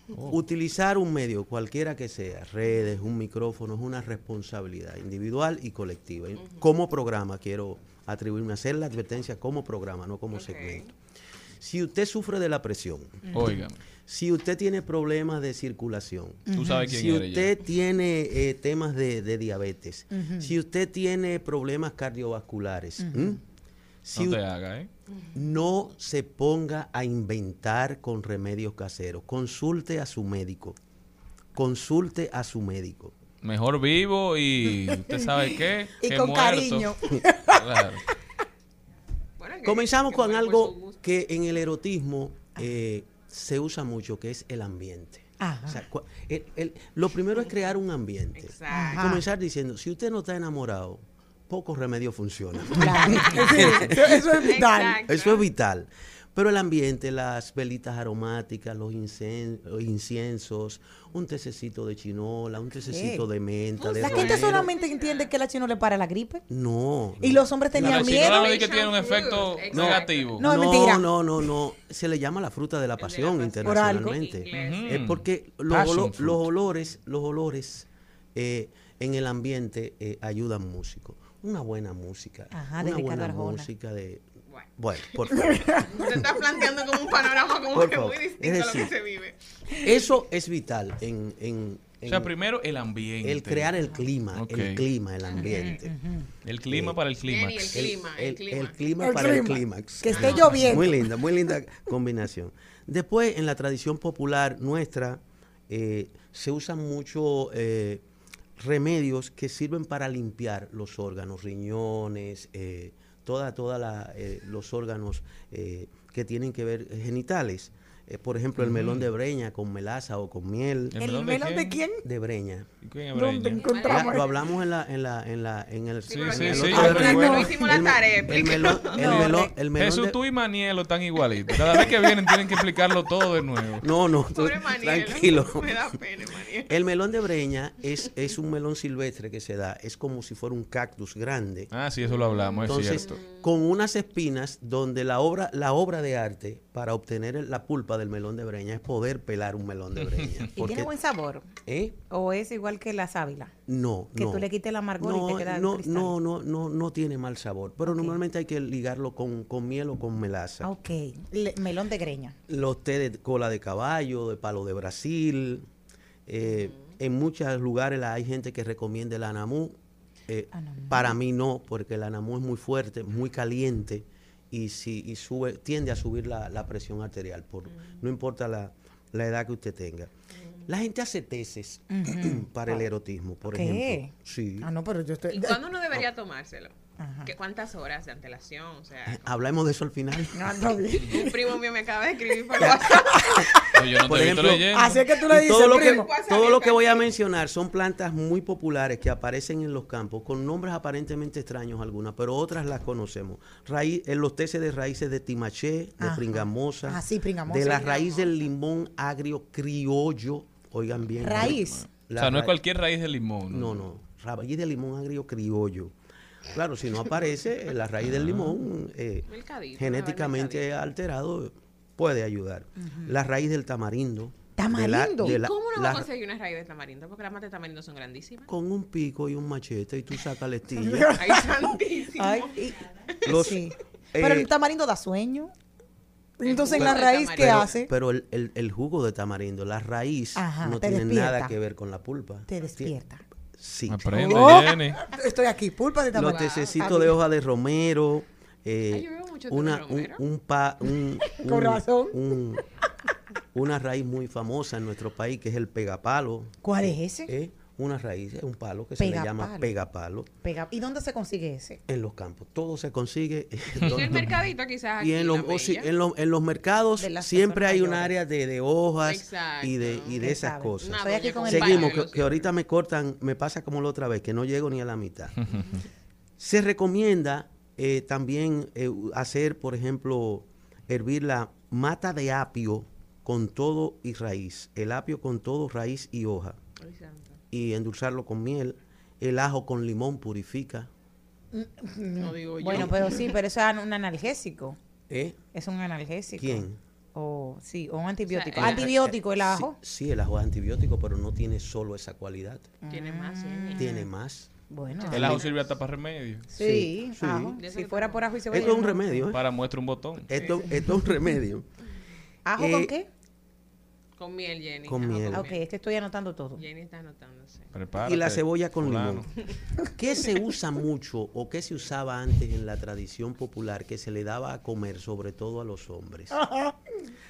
Utilizar un medio, cualquiera que sea, redes, un micrófono, es una responsabilidad individual y colectiva. Como programa, quiero atribuirme a hacer la advertencia como programa, no como segmento. Si usted sufre de la presión, si usted tiene problemas de circulación, tú sabes quién si usted tiene eh, temas de, de diabetes, si usted tiene problemas cardiovasculares, No te hagas, ¿eh? No se ponga a inventar con remedios caseros. Consulte a su médico. Consulte a su médico. Mejor vivo y usted sabe qué. Y que con muerto. cariño. Claro. Bueno, que- Comenzamos con algo que en el erotismo eh, se usa mucho, que es el ambiente. Ajá. O sea, cua- el- el- lo primero es crear un ambiente. Comenzar diciendo, si usted no está enamorado, pocos remedios funcionan. Claro. Sí, eso es vital. Exacto. Eso es vital. Pero el ambiente, las velitas aromáticas, los, incen- los inciensos, un tececito de chinola, un tececito de menta, de La gente solamente entiende que la chino le para la gripe. No. Y no. los hombres tenían chinola miedo. no que tiene un efecto Exacto. negativo. No, es mentira. No, no, no. Se le llama la fruta de la pasión pasión. Por algo. internacionalmente. Es porque los, Passion olo- fruit. los olores, los olores eh, en el ambiente eh, ayudan músicos. Una buena música. Ajá, de una buena Arjona. música de. Bueno. Bueno, por favor. Usted está planteando como un panorama como Por que favor. muy distinto Es a lo que se vive. Eso es vital en, en- O sea, primero el ambiente. el crear el clima, el clima, el ambiente. El clima Eh, para el el clímax. clima, el, el, clima. el clima El para el clima. clímax. Que esté lloviendo. Muy linda, muy linda combinación. Después, en la tradición popular nuestra, eh, se usan mucho eh, remedios que sirven para limpiar los órganos, riñones, eh, toda, toda eh, los órganos eh, que tienen que ver genitales. Eh, por ejemplo, el melón de breña con melaza o con miel ¿El ¿El melón de de quién? de breña. ¿Y quién es ¿Dónde encontramos? lo hablamos en la, en la, en la, en el, Sí, en sí, el sí, El- tarea, El melón, el melón, el melón Jesús, de- tú y Manielo están igualitos. Cada vez que vienen tienen que explicarlo todo de nuevo. No, no, tú- Pobre Maniel. tranquilo. Me da pena, Maniel. El melón de breña es, es un melón silvestre que se da, es como si fuera un cactus grande. Ah, sí, eso lo hablamos, es Entonces, cierto. con unas espinas donde la obra, la obra de arte para obtener la pulpa del melón de breña es poder pelar un melón de breña. ¿Y Porque- tiene buen sabor? ¿Eh? ¿O es igual que la sábila? No, Que no. tú le quites el amargor y te queda el no, cristal. no, no, no, no tiene mal sabor, pero normalmente hay que ligarlo con, con miel o con melaza. Ah, Ok. Le- melón de greña. Los té de cola de caballo, de palo de Brasil. eh, en muchos lugares la- hay gente que recomienda el anamú. Eh, para mí no, porque el anamú es muy fuerte, muy caliente y si y sube tiende a subir la, la presión arterial, por, no importa la, la edad que usted tenga. La gente hace tesis para el erotismo, por ¿Qué? ejemplo. Sí. Ah, no, pero yo estoy. ¿Y cuándo uno debería tomárselo? ¿Qué, ¿Cuántas horas de antelación? O sea, Hablemos de eso al final. un primo mío me acaba de escribir por WhatsApp. yo no Por te he visto ejemplo, leyendo. Así es que tú le dices, todo lo que, primo. todo lo que voy a mencionar son plantas muy populares que aparecen en los campos con nombres aparentemente extraños algunas, pero otras las conocemos. Raíz, en los teces de raíces de timaché, de Ajá. pringamosa, Ah, sí, pringamosa. de la raíz del limón agrio criollo, oigan bien. Raíz. La o sea, no es cualquier raíz de limón. No, no, raíz de limón agrio criollo. Claro, si no aparece, la raíz del limón eh, Mercadito, genéticamente alterado puede ayudar. La raíz del tamarindo. de la- ¿Tamarindo? de la- ¿Cómo uno va a conseguir una raíz de tamarindo? Porque las matas de tamarindo son grandísimas. con un pico y un machete y tú sacas la estilla. Ay, santísimo. Ay, y- Los- sí. eh, Pero el tamarindo da sueño. Entonces, en la raíz, ¿qué hace? pero el, el- el jugo de tamarindo, la raíz, Ajá, no tiene despierta. nada que ver con la pulpa. Te despierta. Sí. Aprende, Oh, Jenny. Estoy aquí, pulpa de Los tamarindo. tececitos de hoja de romero. eh, Ay, mucho de una, un, romero. un pa- un- un- razón. un- una raíz muy famosa en nuestro país que es el pegapalo. ¿Cuál es ese? Eh, una raíz, es un palo que se le llama Pegapalo. pegapalo Pega- ¿Y dónde se consigue ese? en los campos. Todo se consigue. En el mercadito quizás aquí Y en en los, en los, en los mercados siempre hay un área de, de hojas Exacto. y de, y de esas cosas. Una Estoy aquí doña con con el Seguimos, que, que ahorita me cortan, me pasa como la otra vez, que no llego ni a la mitad. Se recomienda eh, también eh, hacer, por ejemplo, hervir la mata de apio con todo y raíz. El apio con todo, raíz y hoja. Santo. Y endulzarlo con miel. El ajo con limón purifica. No digo yo. Bueno, pero sí, pero eso es un analgésico. ¿Eh? Es un analgésico. ¿Quién? O sí, o un antibiótico. O sea, el- antibiótico el ajo. Sí, el ajo es antibiótico, pero no tiene solo esa cualidad. Tiene más, Jenny. Tiene más. Bueno, El ajo sirve hasta para remedio. sí, ajo. Si fuera por ajo y cebolla. Esto es un remedio, ¿eh? Para muestra un botón. Esto, esto es un remedio. ¿Ajo Eh, con qué? Con miel, Jenny. Con Ajá, miel. Ah, ok, este estoy anotando todo. Jenny está anotándose. Prepárate, Y la cebolla con fulano. limón. ¿Qué se usa mucho o qué se usaba antes en la tradición popular que se le daba a comer, sobre todo a los hombres?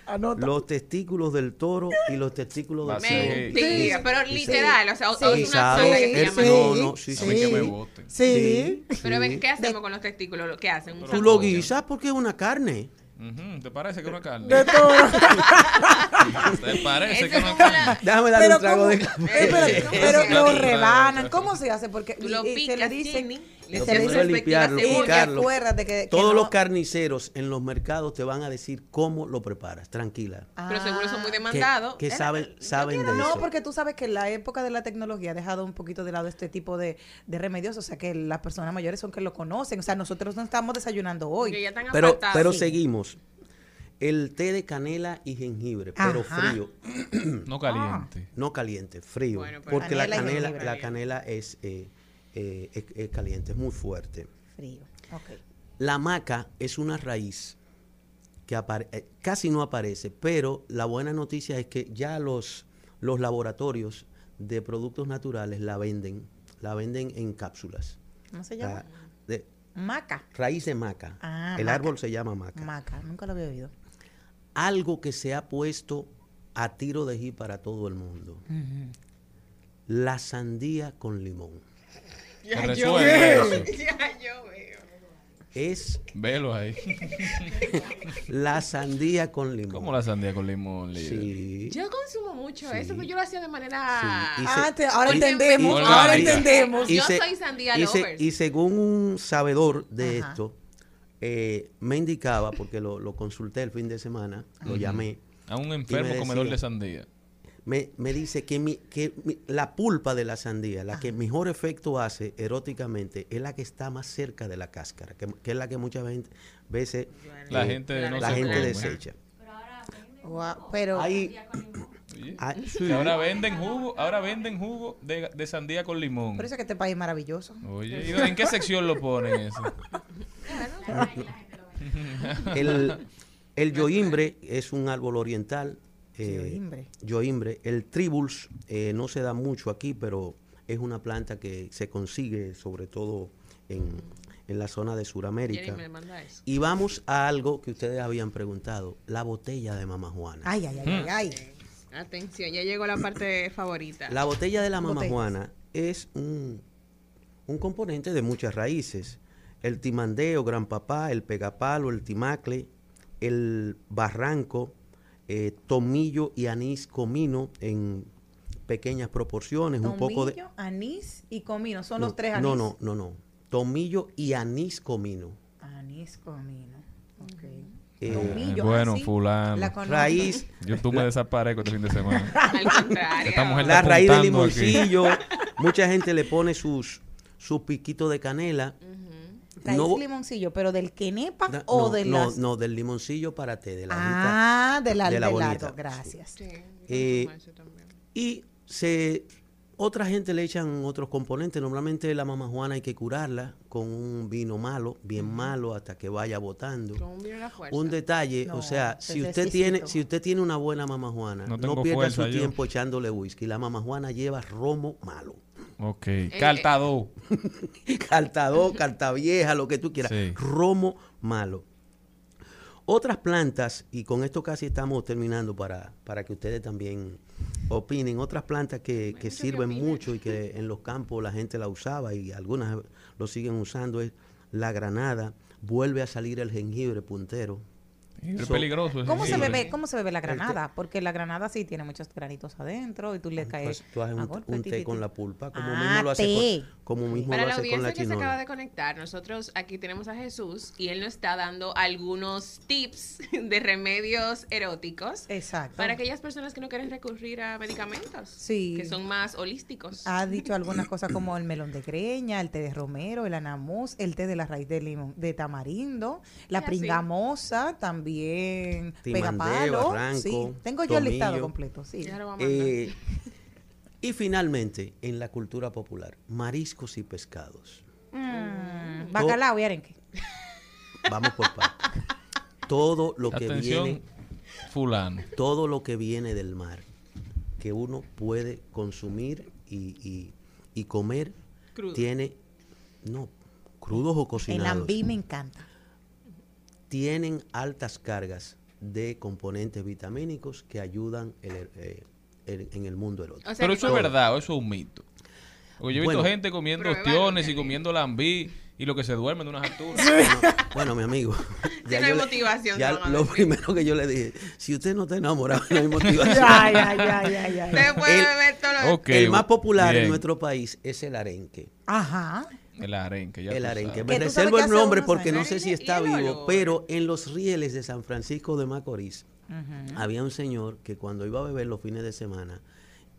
Anota. Los testículos del toro y los testículos del toro. Mentira, pero literal, o sea, Sí. es una planta que se llama no, no, sí, sí. mí que me voten. Sí. Pero sí. ven, ¿qué hacemos con los testículos? ¿Qué hacen? Un Tú lo guisas porque es una carne. ¿Te parece que no es carne? De todo. ¿Te parece que es no es como carne? Déjame darle Pero, un trago ¿cómo? de Eh, café. pero, pero lo rebanan. ¿Cómo se hace? Porque lo se le dice. Lo dice es limpiarlo, acuérdate que, que Todos no- los carniceros en los mercados te van a decir cómo lo preparas. Tranquila. Pero seguro son muy Que, demandados. que saben, saben de No, eso. porque tú sabes que la época de la tecnología ha dejado un poquito de lado este tipo de, de remedios, o sea que las personas mayores son que lo conocen, o sea, nosotros no estamos desayunando Que hoy. ya están Pero, apartados. pero Sí. seguimos. El té de canela y jengibre, pero frío, No caliente. no caliente, frío. Bueno, porque la Canela la canela es, eh, eh, es, es caliente, es muy fuerte. Frío. Ok. La maca es una raíz que eh, casi no aparece, pero la buena noticia es que ya los, los laboratorios de productos naturales la venden, la venden en cápsulas. ¿Cómo se La- llama? de- Maca. raíz de maca. Ah, El maca. árbol se llama maca. Maca, nunca lo había oído. Algo que se ha puesto a tiro de ji para todo el mundo. La sandía con limón. Te resuelve eso. Ya yo veo. Es Velo ahí. la sandía con limón. ¿Cómo la sandía con limón, líder? Sí. Yo consumo mucho Sí. eso, pero yo lo hacía de manera... Sí, Ah, te- ahora entendemos, ahora entendemos. Yo soy sandía y, se- lovers. y según un sabedor de Ajá. esto, eh, me indicaba, porque lo, lo consulté el fin de semana, lo llamé, A un enfermo decía- comedor de sandía. Me, me dice que, mi- que mi- la pulpa de la sandía, la Ah. que mejor efecto hace eróticamente, es la que está más cerca de la cáscara, que, que es la que muchas veces, La eh, gente no la gente come. desecha. Pero Hay, Oye, hay- que sí. Ahora venden jugo, ahora venden jugo de, de sandía con limón. por eso es que este país es maravilloso. Oye, ¿y en qué sección lo ponen eso? el, el yoimbre es un árbol oriental. Eh, Yoimbre. yoimbre. El tribulus eh, no se da mucho aquí, pero es una planta que se consigue sobre todo en, en la zona de Sudamérica. Y vamos a algo que ustedes habían preguntado, la botella de Mama Juana. Ay, ay, ay, Hmm. ay, ay. Atención, ya llegó la parte favorita. La botella de la Mama Botellas. Juana es un, un componente de muchas raíces. El timandeo, gran papá, el pegapalo, el timacle, el barranco, eh, tomillo y anís comino en pequeñas proporciones, un poco de... Tomillo, anís y comino. Son no, los tres anís. No, no, no, no. Tomillo y anís comino. Anís, comino. Ok. Eh, Tomillo, bueno, fulano. La. Raíz. Yo tú me desaparezco este fin de semana. Al contrario. Esta mujer La raíz del aquí. limoncillo. Mucha gente le pone sus, sus piquitos de canela. Raíz No- limoncillo, pero del quenepa Na- o no, de no, las... no, del limoncillo para té, de la ah, de la, de la del bonita. lato. Gracias. Eh, y se otra gente le echan otros componentes. Normalmente la mamajuana hay que curarla con un vino malo, bien malo, hasta que vaya botando. Con un vino a la fuerza. Un detalle, No, o sea, si usted tiene, si usted tiene una buena mamajuana, No no, pierda su yo. tiempo echándole whisky. La mamajuana lleva romo malo. Ok. Eh, Cartado. Cartador, carta vieja, lo que tú quieras. Sí. Romo malo. Otras plantas, y con esto casi estamos terminando para, para que ustedes también opinen, otras plantas que, que sirven mucho y que en los campos la gente la usaba y algunas lo siguen usando es la granada, vuelve a salir el jengibre puntero. Es So- peligroso. el ¿Cómo se, bebe, ¿Cómo se bebe la granada? Porque la granada sí tiene muchos granitos adentro y tú le caes Pues tú haces un, golpe, un té con la pulpa, como Ah, mismo lo hace té. con, como mismo Para lo la hace con la audiencia que se acaba de conectar, nosotros aquí tenemos a Jesús y él nos está dando algunos tips de remedios eróticos. Exacto. Para aquellas personas que no quieren recurrir a medicamentos. Sí. Que son más holísticos. Ha dicho algunas cosas como el melón de greña, el té de romero, el anamús, el té de la raíz de limón, de tamarindo, la así. pringamosa, también Timandeo, pegapalo. barranco, sí, tengo yo el listado completo, sí. Ya lo vamos a mandar. Eh, y finalmente, en la cultura popular, mariscos y pescados. Mm, bacalao y arenque. Vamos por partes. Todo lo que Atención, viene, fulano. todo lo que viene del mar, que uno puede consumir y, y- y comer, Crudo. tiene, no, crudos o El cocinados, ambí me encanta. Tienen altas cargas de componentes vitamínicos que ayudan el- eh, el- en el mundo erótico. Pero eso es verdad o eso es un mito. Porque yo he visto Bueno. gente comiendo ostiones y comiendo lambí y lo que se duermen de unas alturas. Bueno, bueno, mi amigo. Si no hay motivación, ya lo decir. primero que yo le dije, si usted no está enamorado, no hay motivación. Ya, ya, ya, ya, ya. Usted puede El- beber todo lo Ok, el más popular bien. en nuestro país es el arenque. Ajá. El arenque, ya El arenque. Me reservo el nombre porque no sé si está vivo, pero en los rieles de San Francisco de Macorís había un señor que cuando iba a beber los fines de semana,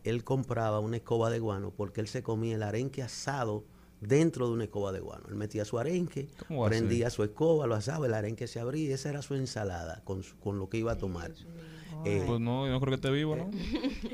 él compraba una escoba de guano porque él se comía el arenque asado dentro de una escoba de guano. Él metía su arenque, prendía su escoba, lo asaba, el arenque se abría y esa era su ensalada con, su- con lo que iba a tomar. Eh, Pues no, yo no creo que esté vivo, ¿no?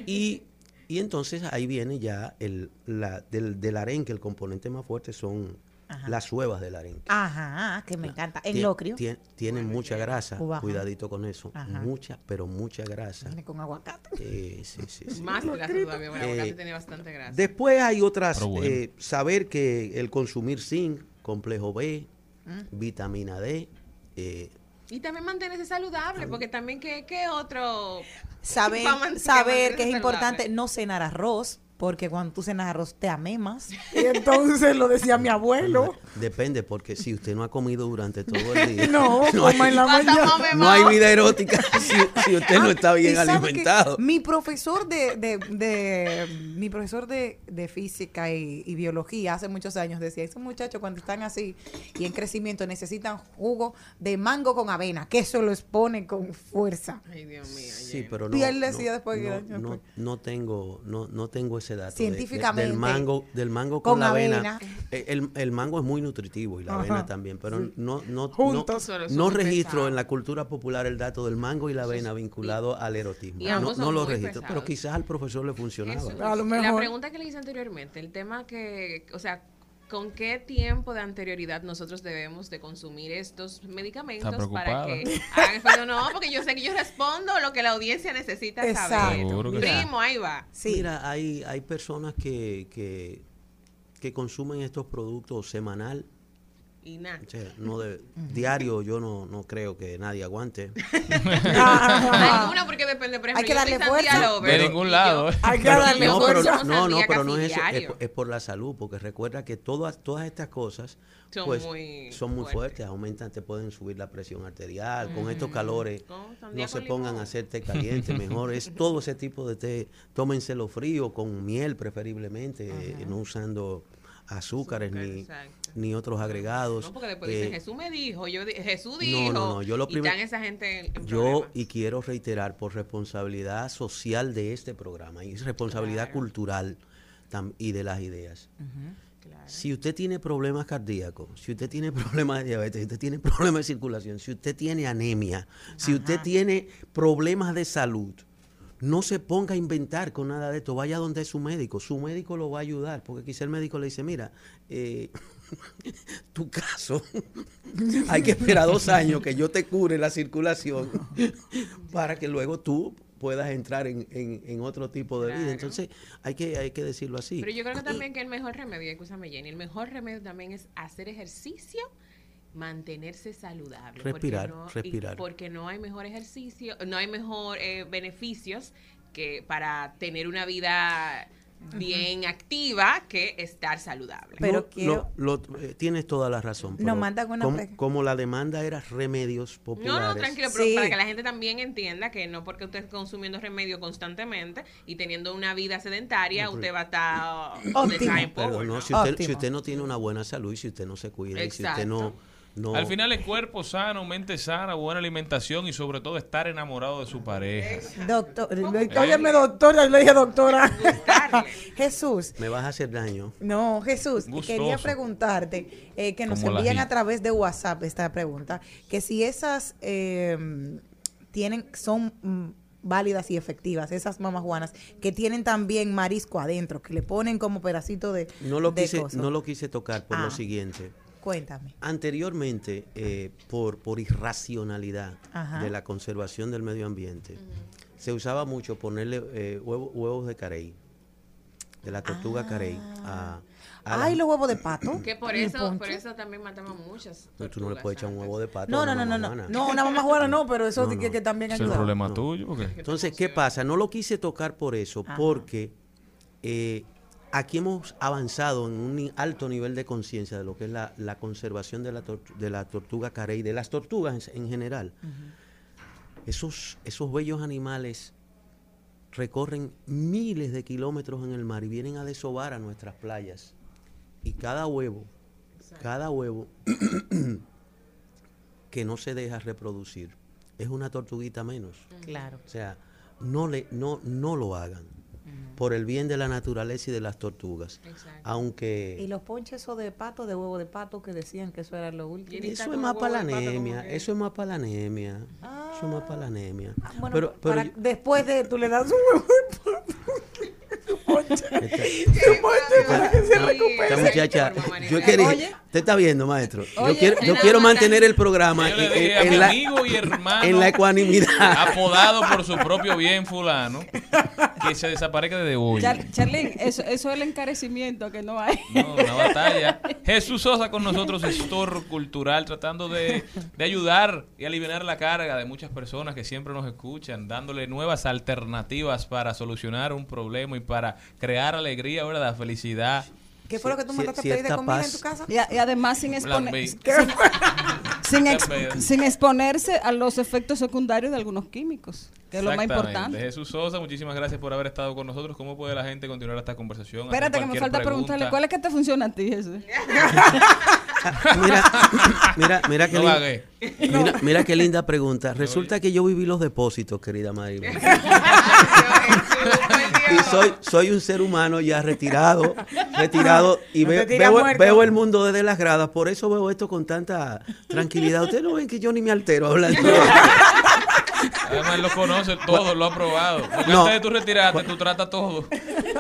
y, y entonces ahí viene ya el, la, del, del arenque, el componente más fuerte son Ajá. las huevas del arenque. Ajá, que me encanta. En Tien- locrio. tien- tienen mucha grasa, cuidadito con eso. Ajá. Mucha, pero mucha grasa. Viene con aguacate. Eh, sí, sí, sí. Más grasa todavía. Bueno, el aguacate Eh, tiene bastante grasa. Después hay otras, bueno. eh, saber que el consumir zinc, complejo B, Mm. vitamina D, eh, Y también mantenerse saludable, porque también, ¿qué, qué otro? Saber, saber que es saludable. importante no cenar arroz, porque cuando tú cenas arroz te amemas. Y entonces lo decía mi abuelo. depende, porque si usted no ha comido durante todo el día, No, hay, coma en la mañana. no hay vida erótica si, si usted no Ah, está bien alimentado. Mi profesor de, de, de- mi profesor de, de física y, y biología hace muchos años decía, esos muchachos cuando están así y en crecimiento necesitan jugo de mango con avena, que eso lo expone con fuerza. Ay, Dios mío. Sí, pero no, Y él no, decía después no, no, no tengo no, no tengo ese dato de- de- Científicamente, del mango del mango con, con la avena. avena. Eh, El, el mango es muy nutritivo y la Ajá, avena también, pero sí. no no Juntos. No, no registro pesados. en la cultura popular el dato del mango y la avena vinculado al erotismo. y No, lo registro, pero quizás al profesor le funcionaba. Eso. A lo La mejor. pregunta que le hice anteriormente, el tema que, o sea, ¿con qué tiempo de anterioridad nosotros debemos de consumir estos medicamentos para que hagan efecto? No, porque yo sé que yo respondo lo que la audiencia necesita saber. Exacto. Sí. Primo, ahí va. Sí. Mira, hay, hay personas que, que, que consumen estos productos semanal. Y nada. No de, diario yo no, no creo que nadie aguante. Alguna porque depende, por ejemplo, Hay que darle fuerza. Lover, De ningún lado. Hay que Pero- darle no, fuerza. pero, no, no, pero no es eso, es, por la salud, porque recuerda que todas, todas estas cosas Son pues, muy son muy fuertes. fuertes, aumentan, te pueden subir la presión arterial, con estos calores Con sandía no se pongan limón. a hacer té caliente, mejor es todo ese tipo de té, tómenselo frío, con miel preferiblemente, eh, no usando azúcares Azúcar, ni, exacto. ni otros agregados. No, porque después Eh, dicen, Jesús me dijo, yo Jesús no, dijo. no, no, yo lo y primer- están esa gente en, en Yo, problemas. y quiero reiterar, por responsabilidad social de este programa y responsabilidad Claro. cultural tam- y de las ideas. Si usted tiene problemas cardíacos, si usted tiene problemas de diabetes, si usted tiene problemas de circulación, si usted tiene anemia, si usted tiene problemas de salud, no se ponga a inventar con nada de esto. Vaya donde su médico. Su médico lo va a ayudar. Porque quizá el médico le dice, mira, eh, tu caso, hay que esperar dos años que yo te cure la circulación para que luego tú puedas entrar en, en- en otro tipo de vida. Entonces, hay que, hay que decirlo así. Pero yo creo que también que el mejor remedio, escúchame Jenny, el mejor remedio también es hacer ejercicio, mantenerse saludable. porque Respirar, no- y respirar. porque no hay mejor ejercicio, no hay mejor eh, beneficios que para tener una vida bien activa que estar saludable. Pero No, quiero- lo- lo- eh, tienes toda la razón. Nos pero mandan una como, la demanda era remedios No, populares. no, tranquilo, pero Sí. para que la gente también entienda que no porque usted esté consumiendo remedio constantemente y teniendo una vida sedentaria, usted va a estar Óptimo. Pero no, ¿no? si usted, si usted no tiene una buena salud y si usted no se cuida y si usted no... no Al final el cuerpo sano, mente sana, buena alimentación y sobre todo estar enamorado de su pareja. Doctor, óyeme doctora, le dije doctora. Jesús, me vas a hacer daño. No, Jesús, Gustoso. quería preguntarte, eh, que nos Como envían a través de WhatsApp esta pregunta, que si esas eh, tienen, son mm, válidas y efectivas, esas mamajuanas, que tienen también marisco adentro, que le ponen como pedacito de, No lo de quise, coso. no lo quise tocar por Ah. lo siguiente. Cuéntame. Anteriormente, eh, por, por irracionalidad Ajá. de la conservación del medio ambiente, se usaba mucho ponerle eh, huevo- huevos de carey, de la tortuga carey, a, a la- Ay, los huevos de pato. Que por ¿Y el eso, por eso también matamos muchas. Tú no le puedes echar un huevo de pato. No, no, no, no, no. No, una mamajuana no, pero eso No, que, también Es el ayuda. problema no. tuyo. Entonces, ¿qué pasa? No lo quise tocar por eso, Ajá. porque eh, aquí hemos avanzado en un alto nivel de conciencia de lo que es la, la conservación de la, tor- de la tortuga carey, de las tortugas en, en general. esos, esos bellos animales recorren miles de kilómetros en el mar y vienen a desovar a nuestras playas. Y cada huevo, cada huevo que no se deja reproducir es una tortuguita menos. Claro. O sea, no, le, no, no lo hagan por el bien de la naturaleza y de las tortugas. Exacto. Aunque... Y los ponches esos de pato, de huevo de pato, que decían que eso era lo último. Eso es huevo pato como anemia, eso es más para la anemia, eso es más para la anemia. Ah, Bueno, pero, pero para- yo- después de tú le das un huevo de pato. Ponche. esta, Ese ponche para que se Sí, recupere. esta Esa muchacha, yo quería, usted está viendo, maestro, yo Oye, quiero, yo quiero mantener el programa Yo le en, en la, amigo y hermano en la ecuanimidad. apodado por su propio bien fulano que se desaparezca de hoy. Char- Charlene, eso, eso es el encarecimiento que no hay. No, una batalla. Jesús Sosa con nosotros, gestor cultural, tratando de, de ayudar y aliviar la carga de muchas personas que siempre nos escuchan, dándole nuevas alternativas para solucionar un problema y para crear alegría, ¿verdad? Felicidad. ¿Qué fue lo que tú mandaste si a pedir de comida en tu casa? Y, además sin, Plan expone- B. sin, ex- exponerse a los efectos secundarios de algunos químicos, que es lo más importante. Jesús Sosa, muchísimas gracias por haber estado con nosotros. ¿Cómo puede la gente continuar esta conversación? Espérate que me falta pregunta? preguntarle, ¿cuál es que te funciona a ti, Jesús? Mira, mira, mira qué No linda, mira, mira qué linda pregunta. Resulta que yo viví los depósitos, querida Maribel. y soy, soy un ser humano ya retirado, retirado y No ve- veo, el mundo desde las gradas, por eso veo esto con tanta tranquilidad. Ustedes no ven que yo ni me altero hablando. Además, lo conoce todo, lo ha probado. Porque No. antes de tú retirarte, tú tratas todo.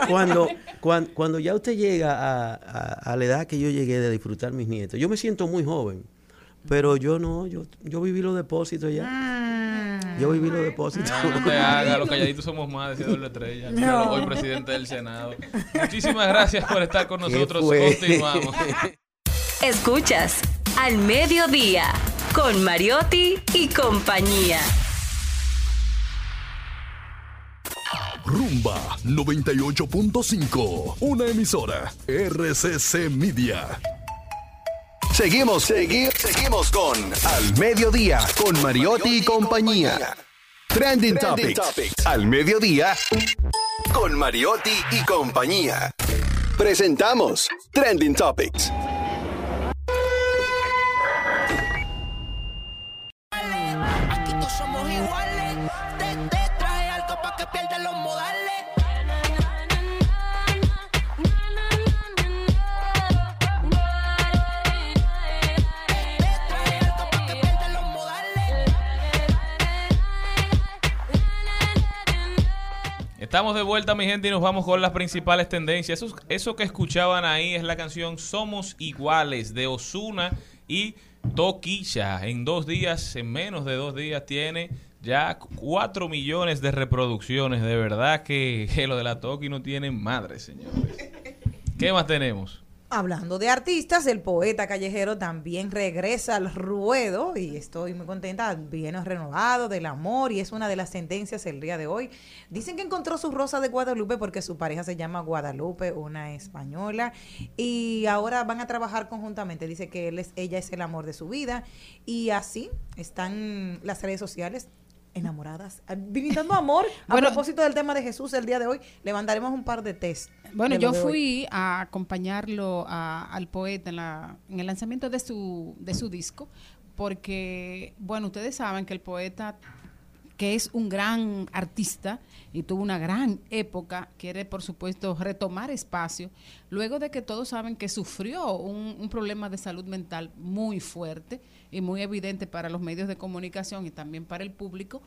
cuando, cuan- cuando, ya usted llega a, a- a la edad que yo llegué de disfrutar mis nietos, yo me siento muy joven, pero yo no, yo, yo viví los depósitos ya. Yo viví los depósitos. No, no te hagas, los calladitos somos más, decía Doble Estrella. No. Hoy presidente del Senado. Muchísimas gracias por estar con ¿Qué nosotros. Continuamos. Escuchas Al Mediodía con Mariotti y compañía. Rumba 98.5. Una emisora. RCC Media. Seguimos, segui- seguimos con Al Mediodía, con Mariotti y compañía. Trending, Topics. Al Mediodía, con Mariotti y compañía. Presentamos Trending Topics. Aquí todos somos iguales. Te, te trae algo para que pierdas los Estamos de vuelta, mi gente, y nos vamos con las principales tendencias. Eso, que escuchaban ahí es la canción Somos Iguales de Osuna y Toquilla. En dos días, en menos de dos días, tiene ya cuatro millones de reproducciones. De verdad que, que lo de la Toki no tiene madre, señores. ¿Qué más tenemos? Hablando de artistas, el poeta callejero también regresa al ruedo y estoy muy contenta, bien renovado del amor y es una de las tendencias el día de hoy. Dicen que encontró su rosa de Guadalupe porque su pareja se llama Guadalupe, una española, y ahora van a trabajar conjuntamente. Dice que él es, ella es el amor de su vida y así están las redes sociales enamoradas, brindando amor. A Bueno. propósito del tema de Jesús el día de hoy, le mandaremos un par de test. Bueno, de yo hoy. fui a acompañarlo a- al poeta en, la, en el lanzamiento de su, de su disco, porque, bueno, ustedes saben que el poeta, que es un gran artista y tuvo una gran época, quiere, por supuesto, retomar espacio, luego de que todos saben que sufrió un, un problema de salud mental muy fuerte y muy evidente para los medios de comunicación y también para el público,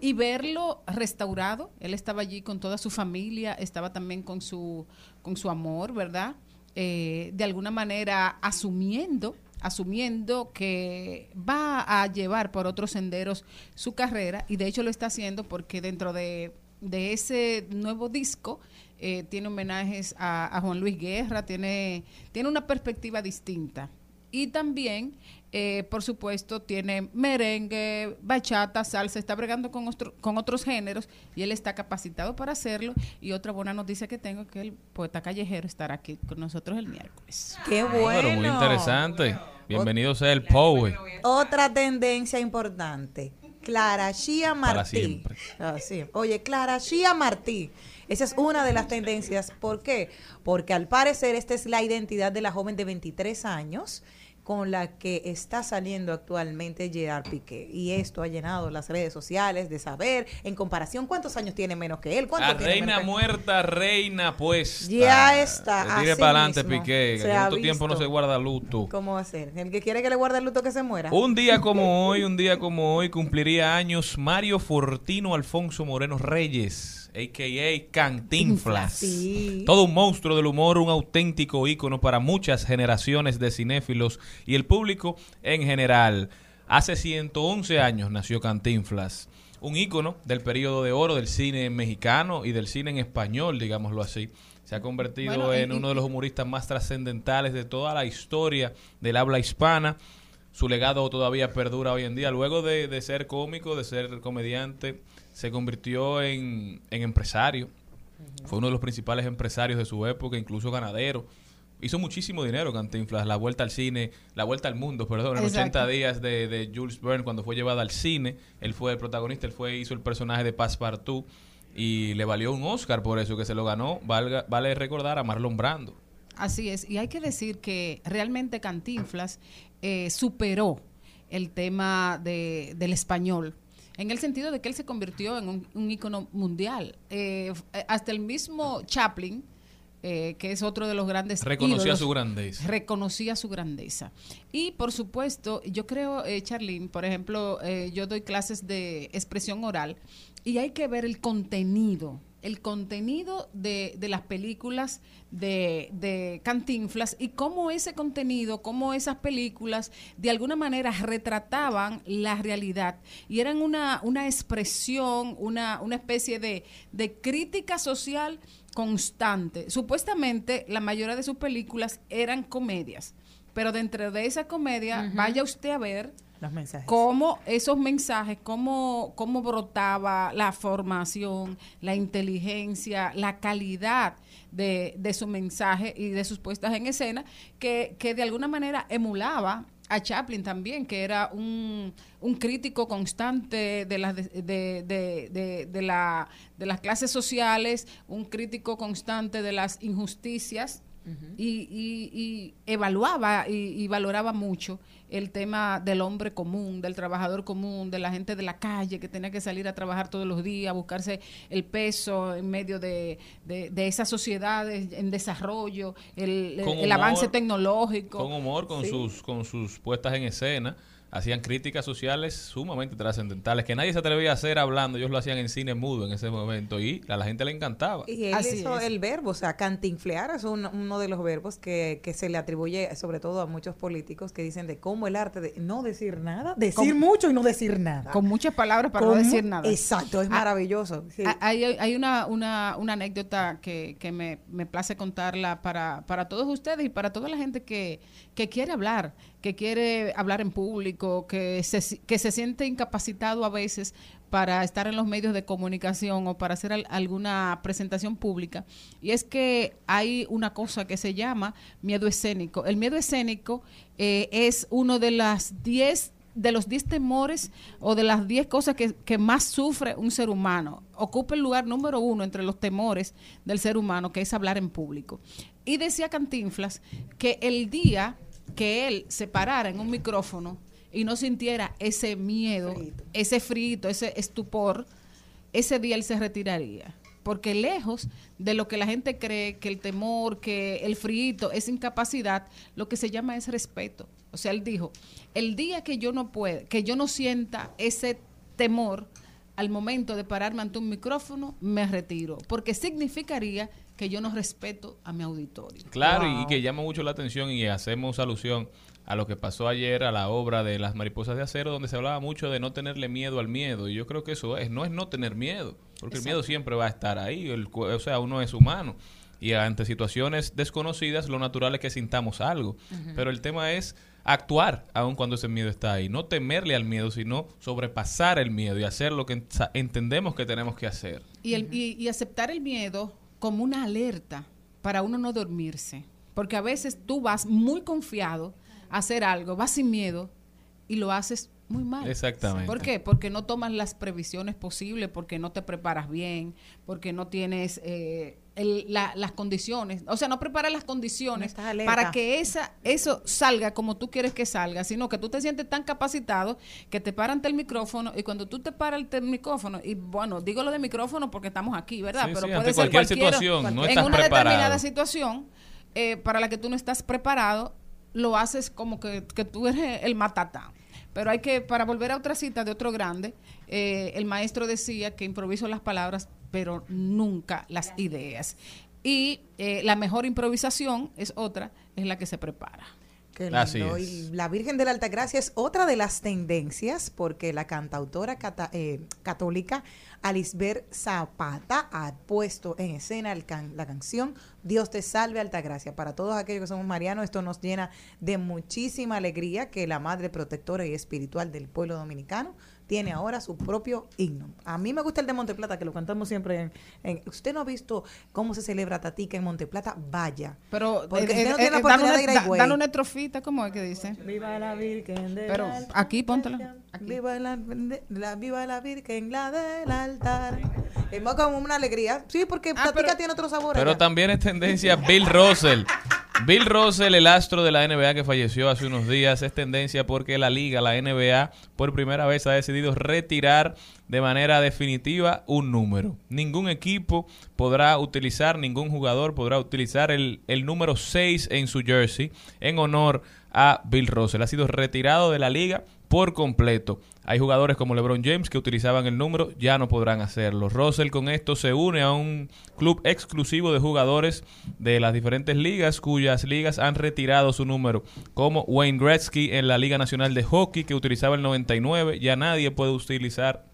y verlo restaurado, él estaba allí con toda su familia, estaba también con su, con su amor, ¿verdad? Eh, de alguna manera asumiendo asumiendo que va a llevar por otros senderos su carrera y de hecho lo está haciendo porque dentro de, de ese nuevo disco eh, tiene homenajes a, a Juan Luis Guerra, tiene, tiene una perspectiva distinta. Y también, eh, por supuesto, tiene merengue, bachata, salsa, está bregando con, ostro- con otros géneros y él está capacitado para hacerlo. Y otra buena noticia que tengo es que el poeta callejero estará aquí con nosotros el miércoles. ¡Qué Pero muy bueno! interesante. Bienvenido sea el Powe. Otra tendencia importante. Clara Shia Para Martí. siempre. Ah, sí. Oye, Clara Shia Martí. Esa es una de las tendencias. ¿Por qué? Porque al parecer esta es la identidad de la joven de 23 años con la que está saliendo actualmente Gerard Piqué. Y esto ha llenado las redes sociales de saber, en comparación, cuántos años tiene menos que él. ¿Cuánto A tiene reina muerta, reina puesta. Ya está, Tire para adelante. Piqué. Se otro tiempo no se guarda luto. ¿Cómo va a ser? El que quiere que le guarde el luto que se muera. Un día como hoy, un día como hoy, cumpliría años Mario Fortino Alfonso Moreno Reyes, a.k.a. Cantinflas. Sí. Todo un monstruo del humor, un auténtico ícono para muchas generaciones de cinéfilos y el público en general. Hace 111 años nació Cantinflas, un ícono del periodo de oro del cine mexicano y del cine en español, digámoslo así. Se ha convertido Bueno, y- en uno de los humoristas más trascendentales de toda la historia del habla hispana. Su legado todavía perdura hoy en día. Luego de, de ser cómico, de ser comediante, se convirtió en, en empresario. Fue uno de los principales empresarios de su época, incluso ganadero. Hizo muchísimo dinero Cantinflas, la vuelta al cine, la vuelta al mundo, perdón, en Exacto. 80 días de, de Jules Verne cuando fue llevada al cine. Él fue el protagonista, él fue hizo el personaje de Passepartout y le valió un Oscar por eso que se lo ganó. Valga- vale recordar a Marlon Brando. Así es, y hay que decir que realmente Cantinflas eh, superó el tema de- del español, en el sentido de que él se convirtió en un, un ícono mundial. Eh, eh, hasta el mismo Chaplin eh, que es otro de los grandes Reconocía ídolos. su grandeza. Reconocía su grandeza. Y por supuesto, yo creo, eh, Charlene, por ejemplo, eh, yo doy clases de expresión oral y hay que ver el contenido, el contenido de, de las películas de, de Cantinflas y cómo ese contenido, cómo esas películas de alguna manera retrataban la realidad y eran una, una expresión, una, una especie de, de crítica social constante. Supuestamente la mayoría de sus películas eran comedias, pero dentro de esa comedia, vaya usted a ver Los mensajes. cómo esos mensajes, cómo, cómo brotaba la formación, la inteligencia, la calidad de, de su mensaje y de sus puestas en escena, que, que de alguna manera emulaba a Chaplin también, que era un, un crítico constante de las, de, de- la, de las clases sociales, un crítico constante de las injusticias y, y- y evaluaba y, y valoraba mucho el tema del hombre común, del trabajador común, de la gente de la calle que tenía que salir a trabajar todos los días, a buscarse el peso en medio de, de, de esas sociedades en desarrollo, el, el avance tecnológico. Con humor, con Sí. sus con sus puestas en escena. Hacían críticas sociales sumamente trascendentales que nadie se atrevía a hacer hablando. Ellos lo hacían en cine mudo en ese momento y a la gente le encantaba. Y él hizo el verbo, o sea, cantinflear es un- uno de los verbos que, que se le atribuye sobre todo a muchos políticos que dicen de cómo el arte de no decir nada, decir Con- mucho y no decir nada. Con muchas palabras para Con no decir nada. Exacto, es Ah, maravilloso. sí. Ah, Hay, hay una, una, una anécdota que, que me, me place contarla para, para todos ustedes y para toda la gente que, que quiere hablar, que quiere hablar en público, que se, que se siente incapacitado a veces para estar en los medios de comunicación o para hacer al- alguna presentación pública. Y es que hay una cosa que se llama miedo escénico. El miedo escénico eh, es uno de las 10 de los 10 temores o de las 10 cosas que, que más sufre un ser humano. Ocupa el lugar número uno entre los temores del ser humano, que es hablar en público. Y decía Cantinflas que el día que él se parara en un micrófono y no sintiera ese miedo, ese frito, ese estupor, ese día él se retiraría. Porque lejos de lo que la gente cree, que el temor, que el frito es incapacidad, lo que se llama es respeto. O sea, él dijo, el día que yo no pueda, que yo no sienta ese temor al momento de pararme ante un micrófono, me retiro. Porque significaría que yo no respeto a mi auditorio. Claro, y que llama mucho la atención y hacemos alusión a lo que pasó ayer a la obra de las mariposas de acero, donde se hablaba mucho de no tenerle miedo al miedo. Y yo creo que eso es, no es no tener miedo, porque el miedo siempre va a estar ahí. El cu- o sea, uno es humano. Y ante situaciones desconocidas, lo natural es que sintamos algo. Pero el tema es actuar aun cuando ese miedo está ahí. No temerle al miedo, sino sobrepasar el miedo y hacer lo que entendemos que tenemos que hacer. Y, el, y, y aceptar el miedo como una alerta para uno no dormirse. Porque a veces tú vas muy confiado a hacer algo, vas sin miedo y lo haces muy mal. Exactamente. ¿Por qué? Porque no tomas las previsiones posibles, porque no te preparas bien, porque no tienes eh, el- la- las condiciones. O sea, no preparas las condiciones para que esa, eso salga como tú quieres que salga, sino que tú te sientes tan capacitado que te paran ante el micrófono y cuando tú te paras ante el micrófono, y bueno, digo lo de micrófono porque estamos aquí, ¿verdad? Sí, Pero sí, puede ante ser cualquier cualquiera- situación, no en una preparado. determinada situación eh, para la que tú no estás preparado, lo haces como que, que tú eres el matatán. Pero hay que, para volver a otra cita de otro grande, eh, el maestro decía que improviso las palabras, pero nunca las ideas. Y eh, la mejor improvisación es otra, es la que se prepara. Qué Así lindo. es. Y la Virgen de la Altagracia es otra de las tendencias porque la cantautora cata- eh, católica Alisber Zapata ha puesto en escena el can- la canción Dios te salve Altagracia. Para todos aquellos que somos marianos, esto nos llena de muchísima alegría que la Madre Protectora y Espiritual del pueblo dominicano tiene ahora su propio himno. A mí me gusta el de Monteplata, que lo cantamos siempre en... en- usted no ha visto cómo se celebra Tatica en Monteplata, vaya. Pero Porque eh, usted no eh, tiene la eh, oportunidad dale de ir una, a da- dale una estrofita, ¿cómo es que dice? Viva la Virgen de Pero la aquí, póntela. Viva la, la- viva la Virgen, la del altar. Es más como una alegría. Sí, porque Tatica tiene otro sabor. Pero allá. también es tendencia Bill Russell. Bill Russell, el astro de la NBA que falleció hace unos días, es tendencia porque la liga, la NBA, por primera vez ha decidido retirar de manera definitiva un número. Ningún equipo podrá utilizar, ningún jugador podrá utilizar el, el número 6 en su jersey en honor a Bill Russell. Ha sido retirado de la liga por completo. Hay jugadores como LeBron James que utilizaban el número, ya no podrán hacerlo. Russell con esto se une a un club exclusivo de jugadores de las diferentes ligas cuyas ligas han retirado su número, como Wayne Gretzky en la Liga Nacional de Hockey que utilizaba el 99, ya nadie puede utilizar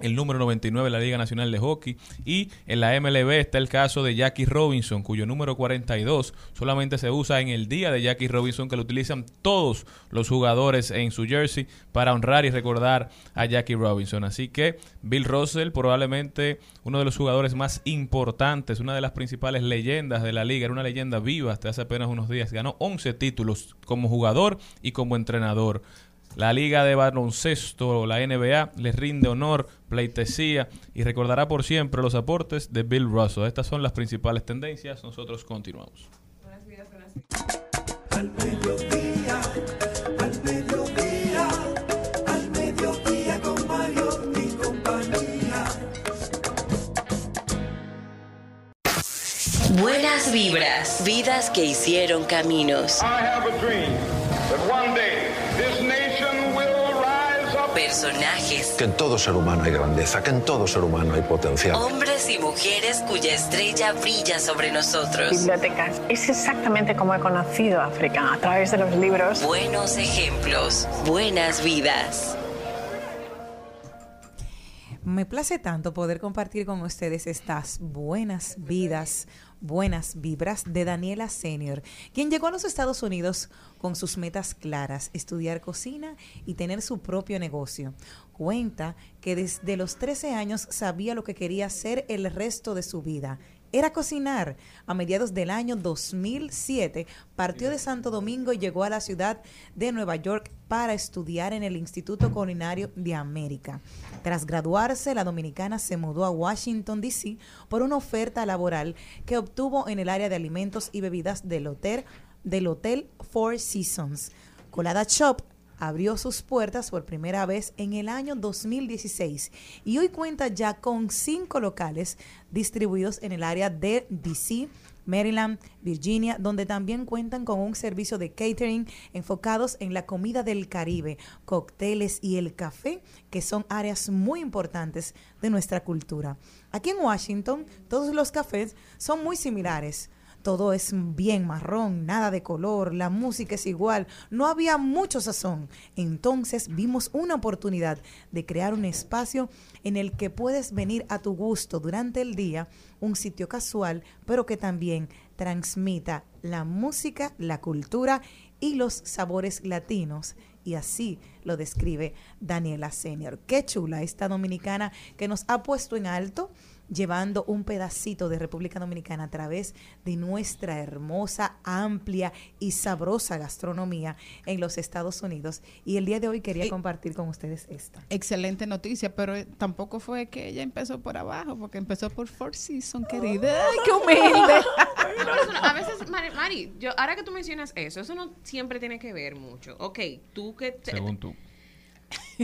el número 99 de la Liga Nacional de Hockey. Y en la MLB está el caso de Jackie Robinson, cuyo número 42 solamente se usa en el día de Jackie Robinson, que lo utilizan todos los jugadores en su jersey para honrar y recordar a Jackie Robinson. Así que Bill Russell, probablemente uno de los jugadores más importantes, una de las principales leyendas de la liga, era una leyenda viva hasta hace apenas unos días, ganó 11 títulos como jugador y como entrenador. La Liga de Baloncesto, la NBA, les rinde honor, pleitesía y recordará por siempre los aportes de Bill Russell. Estas son las principales tendencias. Nosotros continuamos. Al mediodía, al mediodía, al mediodía con Mario y compañía. Buenas vibras, vidas que hicieron caminos. Personajes, Que en todo ser humano hay grandeza, que en todo ser humano hay potencial. hombres y mujeres cuya estrella brilla sobre nosotros. Bibliotecas. Es exactamente como he conocido África, a través de los libros. Buenos ejemplos, buenas vidas. Me place tanto poder compartir con ustedes estas buenas vidas, buenas vibras de Daniela Senior, quien llegó a los Estados Unidos con sus metas claras, estudiar cocina y tener su propio negocio. Cuenta que desde los 13 años sabía lo que quería hacer el resto de su vida. Era cocinar. A mediados del año 2007 partió de Santo Domingo y llegó a la ciudad de Nueva York para estudiar en el Instituto Culinario de América. Tras graduarse, la dominicana se mudó a Washington, D.C. por una oferta laboral que obtuvo en el área de alimentos y bebidas del hotel, del hotel Four Seasons. Colada Shop abrió sus puertas por primera vez en el año 2016 y hoy cuenta ya con cinco locales distribuidos en el área de DC, Maryland, Virginia, donde también cuentan con un servicio de catering enfocados en la comida del Caribe, cócteles y el café, que son áreas muy importantes de nuestra cultura. Aquí en Washington, todos los cafés son muy similares. Todo es bien marrón, nada de color, la música es igual, no había mucho sazón. Entonces vimos una oportunidad de crear un espacio en el que puedes venir a tu gusto durante el día, un sitio casual, pero que también transmita la música, la cultura y los sabores latinos. Y así lo describe Daniela Senior. Qué chula esta dominicana que nos ha puesto en alto llevando un pedacito de República Dominicana a través de nuestra hermosa, amplia y sabrosa gastronomía en los Estados Unidos. Y el día de hoy quería Y- compartir con ustedes esta. Excelente noticia, pero eh, tampoco fue que ella empezó por abajo, porque empezó por Four Seasons, querida. ¡Ay, qué humilde! A veces, Mari, Mari, yo, ahora que tú mencionas eso, eso no siempre tiene que ver mucho. Ok, tú que... te- Según tú.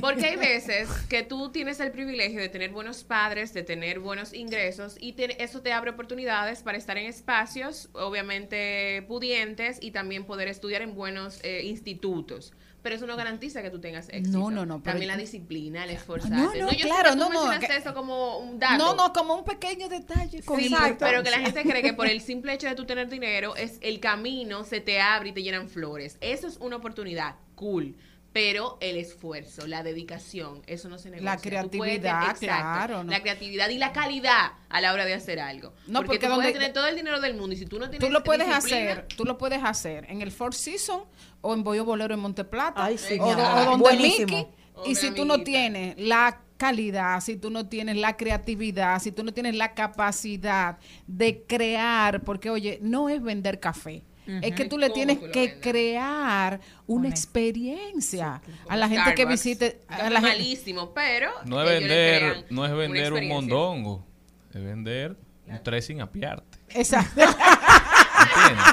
Porque hay veces que tú tienes el privilegio de tener buenos padres, de tener buenos ingresos y te- eso te abre oportunidades para estar en espacios, obviamente pudientes y también poder estudiar en buenos eh, institutos. Pero eso no garantiza que tú tengas éxito. No, no, no, También la disciplina, el esforzarte. No, no, yo sé claro, que tú no, no, que- eso como un dato. No, no, como un pequeño detalle. Sí, Exacto. pero que la gente cree que por el simple hecho de tú tener dinero, es el camino se te abre y te llenan flores. Eso es una oportunidad, cool. Pero el esfuerzo, la dedicación, eso no se negocia. La puedes creatividad, tener- exacto, claro, ¿no? La creatividad y la calidad a la hora de hacer algo. No, porque, porque tú puedes tener todo el dinero del mundo y si tú no tienes Tú lo puedes hacer, tú lo puedes hacer en el Four Seasons o en Bollo Bolero en Monteplata Ay, sí, o, o donde Buenísimo. Mickey. Y si tú no tienes la calidad, si tú no tienes la creatividad, si tú no tienes la capacidad de crear, porque oye, no es vender café. Es que tú le ¿Cómo tienes que crear una experiencia a la gente que visite. A es la gente, malísimo, pero No es vender, no es vender un mondongo, es vender un tres sin apiarte. exacto. ¿Entiendes?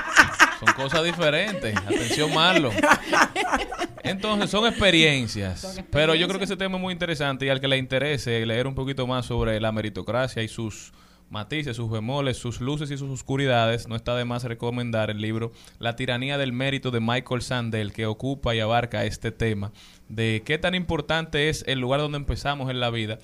Son cosas diferentes. Atención, Marlo. Entonces, son experiencias. Pero yo creo que ese tema es muy interesante y al que le interese leer un poquito más sobre la meritocracia y sus matices, sus bemoles, sus luces y sus oscuridades, no está de más recomendar el libro La tiranía del mérito de Michael Sandel, que ocupa y abarca este tema de qué tan importante es el lugar donde empezamos en la vida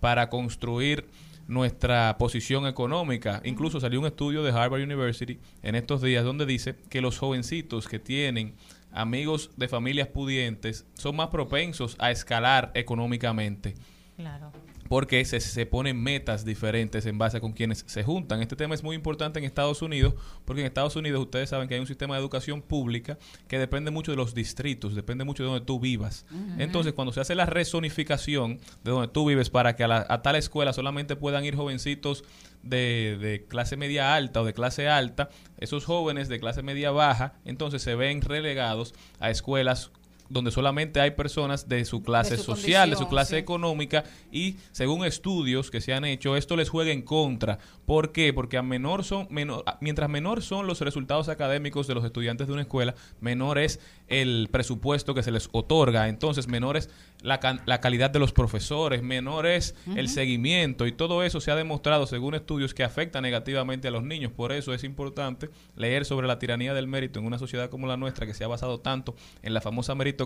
para construir nuestra posición económica. Incluso salió un estudio de Harvard University en estos días donde dice que los jovencitos que tienen amigos de familias pudientes son más propensos a escalar económicamente Claro. Porque se, se ponen metas diferentes en base a con quienes se juntan. Este tema es muy importante en Estados Unidos, porque en Estados Unidos ustedes saben que hay un sistema de educación pública que depende mucho de los distritos, depende mucho de donde tú vivas. Entonces, cuando se hace la rezonificación de donde tú vives para que a, la- a tal escuela solamente puedan ir jovencitos de, de clase media alta o de clase alta, esos jóvenes de clase media baja, entonces se ven relegados a escuelas donde solamente hay personas de su clase su social, de su clase sí. económica y según estudios que se han hecho, esto les juega en contra. ¿Por qué? Porque a menor son, menor, mientras menor son los resultados académicos de los estudiantes de una escuela, menor es el presupuesto que se les otorga. Entonces, menor es la, la calidad de los profesores, menor es el seguimiento y todo eso se ha demostrado según estudios que afecta negativamente a los niños. Por eso es importante leer sobre la tiranía del mérito en una sociedad como la nuestra que se ha basado tanto en la famosa meritocracia,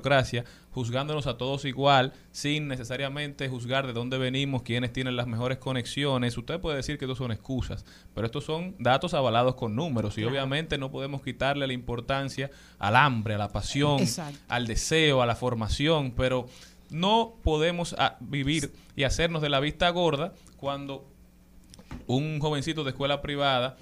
juzgándonos a todos igual, sin necesariamente juzgar de dónde venimos, quiénes tienen las mejores conexiones. Usted puede decir que estos son excusas, pero estos son datos avalados con números y obviamente no podemos quitarle la importancia al hambre, a la pasión, Exacto. al deseo, a la formación, pero no podemos ah, vivir y hacernos de la vista gorda cuando un jovencito de escuela privada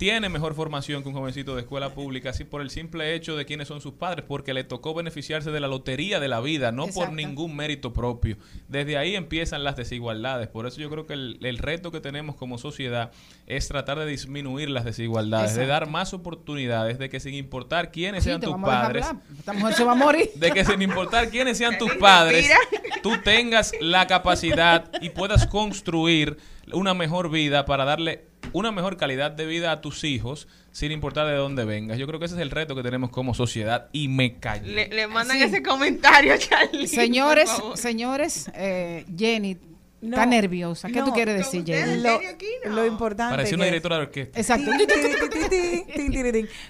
tiene mejor formación que un jovencito de escuela pública, así por el simple hecho de quiénes son sus padres, porque le tocó beneficiarse de la lotería de la vida, no por ningún mérito propio. Desde ahí empiezan las desigualdades. Por eso yo creo que el, el reto que tenemos como sociedad es tratar de disminuir las desigualdades, de dar más oportunidades, de que sin importar quiénes Sí, sean tus padres, hablar. Esta mujer se va a morir. de que sin importar quiénes sean tus padres, tú tengas la capacidad y puedas construir una mejor vida para darle una mejor calidad de vida a tus hijos sin importar de dónde vengas. Yo creo que ese es el reto que tenemos como sociedad y me callé. Le, le mandan Sí. ese comentario Charlie. Señores, señores, eh, Jenny No, está nerviosa. ¿Qué tú quieres decir, Jenny? Lo, lo importante Parecía una directora de orquesta. Exacto.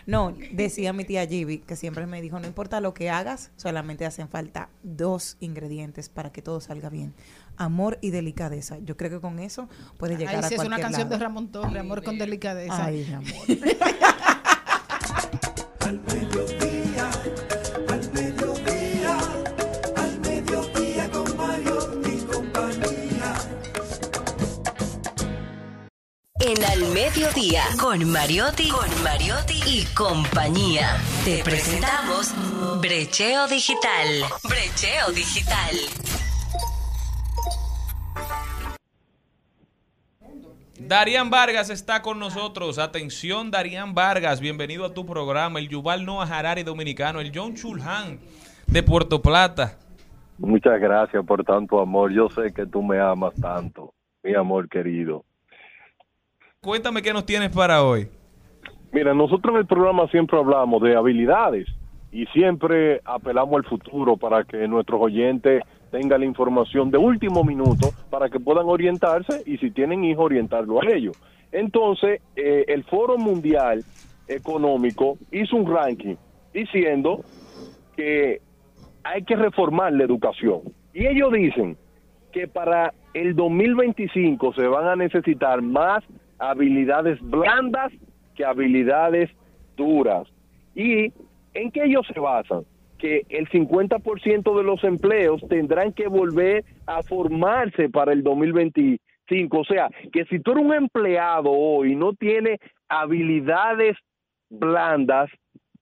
No, decía mi tía Gibi, que siempre me dijo, no importa lo que hagas, solamente hacen falta dos ingredientes para que todo salga bien. Amor y delicadeza. Yo creo que con eso puede llegar a es cualquier una canción lado. de Ramón Torres, Amor con delicadeza. Ay, mi amor. En Al Mediodía, con Mariotti, con Mariotti y compañía. Te presentamos Brecheo Digital. Brecheo Digital. Darían Vargas está con nosotros. Atención, Darían Vargas, bienvenido a tu programa. El Yuval Noah Harari dominicano, el John Chulhan de Puerto Plata. Muchas gracias por tanto amor. Yo sé que tú me amas tanto, mi amor querido. Cuéntame qué nos tienes para hoy. Mira, nosotros en el programa siempre hablamos de habilidades y siempre apelamos al futuro para que nuestros oyentes tengan la información de último minuto para que puedan orientarse y si tienen hijos orientarlo a ellos. Entonces, eh, el Foro Mundial Económico hizo un ranking diciendo que hay que reformar la educación. Y ellos dicen que para el 2025 se van a necesitar más habilidades blandas que habilidades duras. ¿Y en qué ellos se basan? Que el 50% de los empleos tendrán que volver a formarse para el 2025. O sea, que si tú eres un empleado hoy y no tienes habilidades blandas,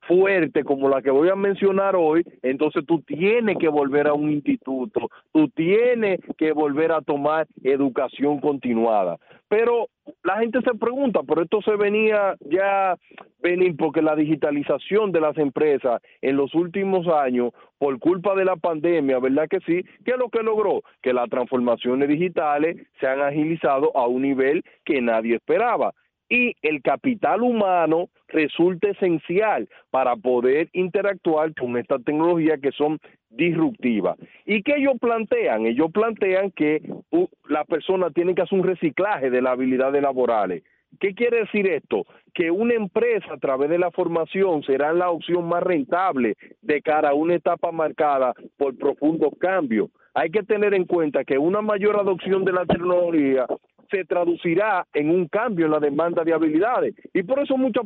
fuerte como la que voy a mencionar hoy, entonces tú tienes que volver a un instituto, tú tienes que volver a tomar educación continuada. Pero la gente se pregunta, pero esto se venía ya venir porque la digitalización de las empresas en los últimos años, por culpa de la pandemia, ¿verdad que sí? ¿Qué es lo que logró? Que las transformaciones digitales se han agilizado a un nivel que nadie esperaba. Y el capital humano resulta esencial para poder interactuar con esta tecnología que son disruptivas. ¿Y qué ellos plantean? Ellos plantean que uh, la persona tiene que hacer un reciclaje de las habilidades laborales. ¿Qué quiere decir esto? Que una empresa a través de la formación será la opción más rentable de cara a una etapa marcada por profundos cambios. Hay que tener en cuenta que una mayor adopción de la tecnología se traducirá en un cambio en la demanda de habilidades. Y por eso muchas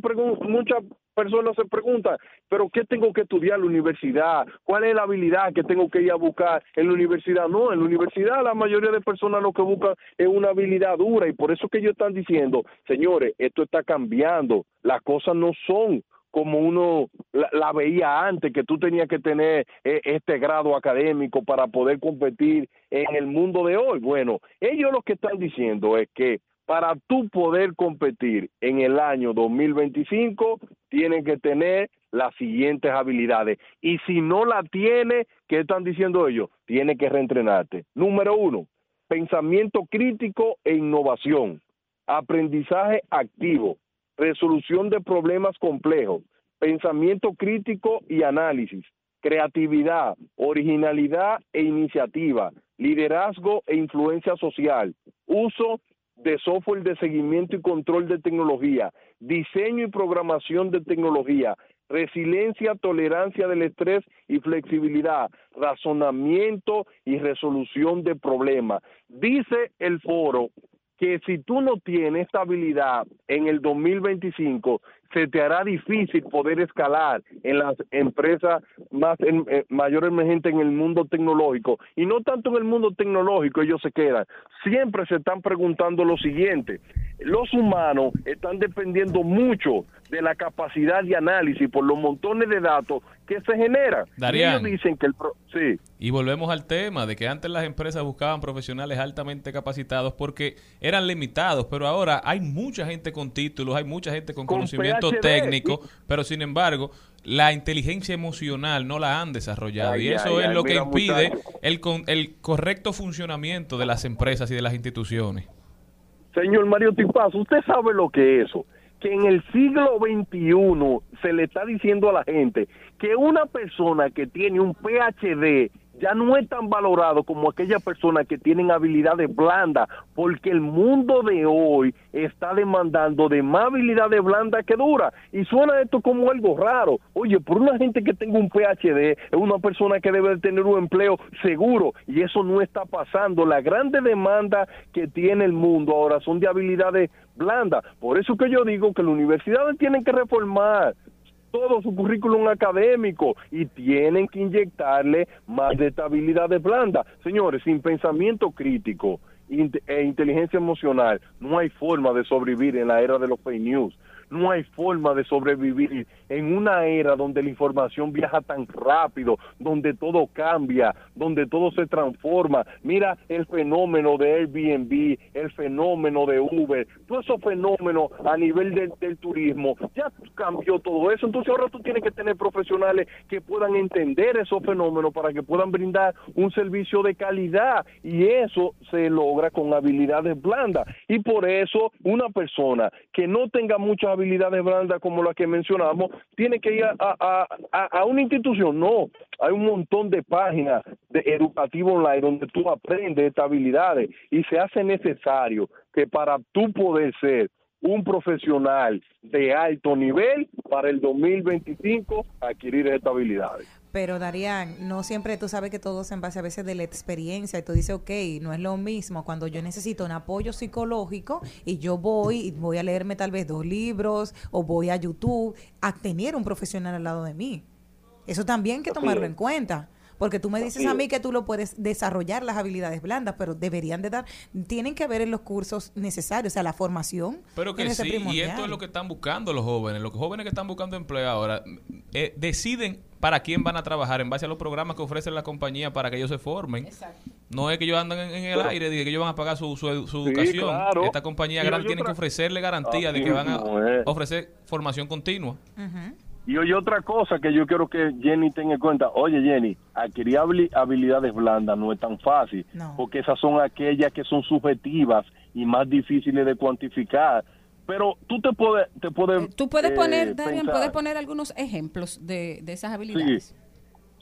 personas se preguntan, pero ¿qué tengo que estudiar en la universidad? ¿Cuál es la habilidad que tengo que ir a buscar en la universidad? No, en la universidad la mayoría de personas lo que buscan es una habilidad dura y por eso que ellos están diciendo, señores, esto está cambiando, las cosas no son como uno la, veía antes, que tú tenías que tener eh, este grado académico para poder competir en el mundo de hoy. Bueno, ellos lo que están diciendo es que para tú poder competir en el año 2025, tienes que tener las siguientes habilidades. Y si no la tiene, ¿qué están diciendo ellos? Tienes que reentrenarte. Número uno, pensamiento crítico e innovación, aprendizaje activo, resolución de problemas complejos, pensamiento crítico y análisis, creatividad, originalidad e iniciativa, liderazgo e influencia social, uso de software de seguimiento y control de tecnología, diseño y programación de tecnología, resiliencia, tolerancia del estrés y flexibilidad, razonamiento y resolución de problemas. Dice el foro que si tú no tienes esta habilidad en el 2025, se te hará difícil poder escalar en las empresas más en, eh, mayor en el mundo tecnológico. Y no tanto en el mundo tecnológico ellos se quedan. Siempre se están preguntando lo siguiente. Los humanos están dependiendo mucho de la capacidad de análisis por los montones de datos que se generan. Darían, ellos dicen que el... Pro sí. Y volvemos al tema de que antes las empresas buscaban profesionales altamente capacitados porque eran limitados, pero ahora hay mucha gente con títulos, hay mucha gente con, Con conocimiento Técnico, pero sin embargo, la inteligencia emocional no la han desarrollado Ay, y eso ay, es ay, lo que impide muchacho. el, con- el correcto funcionamiento de las empresas y de las instituciones. Señor Mario Tipazo, usted sabe lo que es eso. Que en el siglo XXI se le está diciendo a la gente que una persona que tiene un PhD ya no es tan valorado como aquella persona que tienen habilidades blandas, porque el mundo de hoy está demandando de más habilidades blandas que duras. Y suena esto como algo raro. Oye, por una gente que tenga un PhD, es una persona que debe de tener un empleo seguro, y eso no está pasando. La grande demanda que tiene el mundo ahora son de habilidades blandas. Por eso que yo digo que las universidades tienen que reformar todo su currículum académico y tienen que inyectarle más de habilidades blandas. Señores, sin pensamiento crítico e inteligencia emocional, no hay forma de sobrevivir en la era de los fake news. No hay forma de sobrevivir en una era donde la información viaja tan rápido, donde todo cambia, donde todo se transforma. Mira el fenómeno de Airbnb, el fenómeno de Uber, todos esos fenómenos a nivel del, turismo, ya cambió todo eso. Entonces ahora tú tienes que tener profesionales que puedan entender esos fenómenos para que puedan brindar un servicio de calidad y eso se logra con habilidades blandas. Y por eso una persona que no tenga muchas habilidades blandas como las que mencionamos, tiene que ir a, a, a, a una institución. No, hay un montón de páginas de educativo online donde tú aprendes estas habilidades y se hace necesario que para tú poder ser un profesional de alto nivel para el 2025 adquirir estas habilidades. Pero Darían, no siempre tú sabes que todo es en base a veces de la experiencia y tú dices, ok, no es lo mismo cuando yo necesito un apoyo psicológico y yo voy y voy a leerme tal vez dos libros o voy a YouTube a tener un profesional al lado de mí. Eso también hay que tomarlo en cuenta. Porque tú me dices a mí que tú lo puedes desarrollar las habilidades blandas, pero deberían de dar, tienen que haber en los cursos necesarios, o sea, la formación. Pero que sí, y esto es lo que están buscando los jóvenes. Los jóvenes que están buscando empleo ahora eh, deciden para quién van a trabajar en base a los programas que ofrece la compañía para que ellos se formen. No es que ellos andan en, en el Pero- aire, de que ellos van a pagar su, su, su Sí, educación. claro. Esta compañía grande tiene que ofrecerle garantía de que van a ofrecer formación continua. Y oye, otra cosa que yo quiero que Jenny tenga en cuenta. Oye, Jenny, adquirir habili- habilidades blandas no es tan fácil, porque esas son aquellas que son subjetivas y más difíciles de cuantificar. Pero tú te puedes... Te puedes Tú puedes eh, poner, Darian, pensar- puedes poner algunos ejemplos de, de esas habilidades.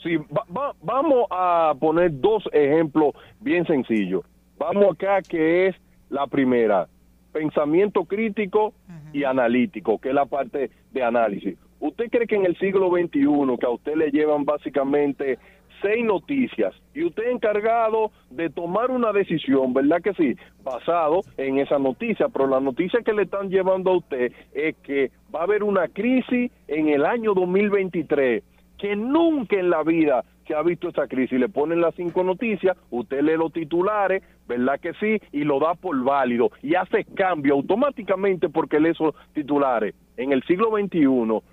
Sí, va- va- vamos a poner dos ejemplos bien sencillos. Vamos acá que es la primera, pensamiento crítico y analítico, que es la parte de análisis. ¿Usted cree que en el siglo XXI, que a usted le llevan básicamente seis noticias y usted encargado de tomar una decisión, ¿verdad que sí? Basado en esa noticia, pero la noticia que le están llevando a usted es que va a haber una crisis en el año 2023 que nunca en la vida se ha visto esa crisis. Le ponen las cinco noticias, usted lee los titulares, ¿verdad que sí? Y lo da por válido y hace cambio automáticamente porque lee esos titulares. En el siglo XXI,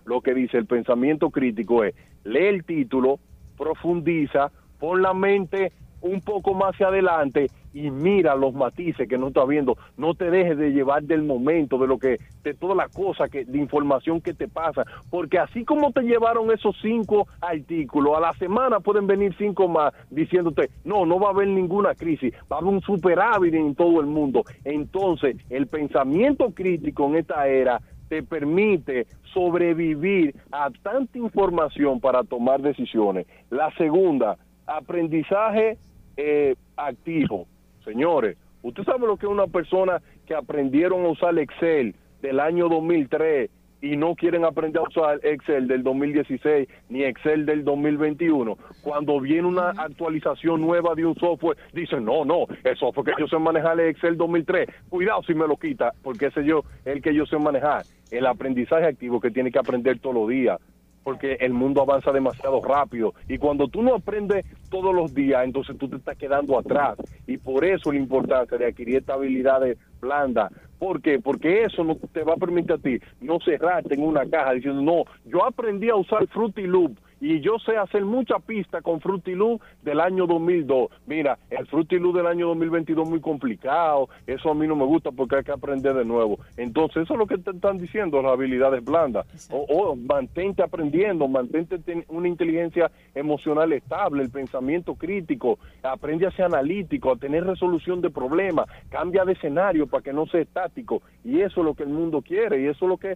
lo que dice el pensamiento crítico es, lee el título, profundiza, pon la mente un poco más hacia adelante y mira los matices que no estás viendo. No te dejes de llevar del momento, de lo que, de todas las cosas que, de información que te pasa. Porque así como te llevaron esos cinco artículos, a la semana pueden venir cinco más diciéndote, no, no va a haber ninguna crisis, va a haber un superávit en todo el mundo. Entonces, el pensamiento crítico en esta era te permite sobrevivir a tanta información para tomar decisiones. La segunda, aprendizaje eh, activo. Señores, usted sabe lo que es una persona que aprendieron a usar Excel del año 2003 y no quieren aprender a usar Excel del 2016 ni Excel del 2021. Cuando viene una actualización nueva de un software, dicen, no, no, el software que yo sé manejar es Excel 2003. Cuidado si me lo quita, porque ese yo el que yo sé manejar. El aprendizaje activo que tiene que aprender todos los días porque el mundo avanza demasiado rápido y cuando tú no aprendes todos los días, entonces tú te estás quedando atrás y por eso la importancia de adquirir estas habilidades blandas. ¿Por qué? Porque eso no te va a permitir a ti no cerrarte en una caja diciendo, no, yo aprendí a usar Fruity Loop y yo sé hacer mucha pista con Fruity Loop del año 2002. Mira, el Fruity Loop del año 2022 es muy complicado, eso a mí no me gusta porque hay que aprender de nuevo. Entonces, eso es lo que te están diciendo las habilidades blandas. O, o mantente aprendiendo, mantente ten- una inteligencia emocional estable, el pensamiento crítico, aprende a ser analítico, a tener resolución de problemas, cambia de escenario para que no sea estático. Y eso es lo que el mundo quiere, y eso es lo que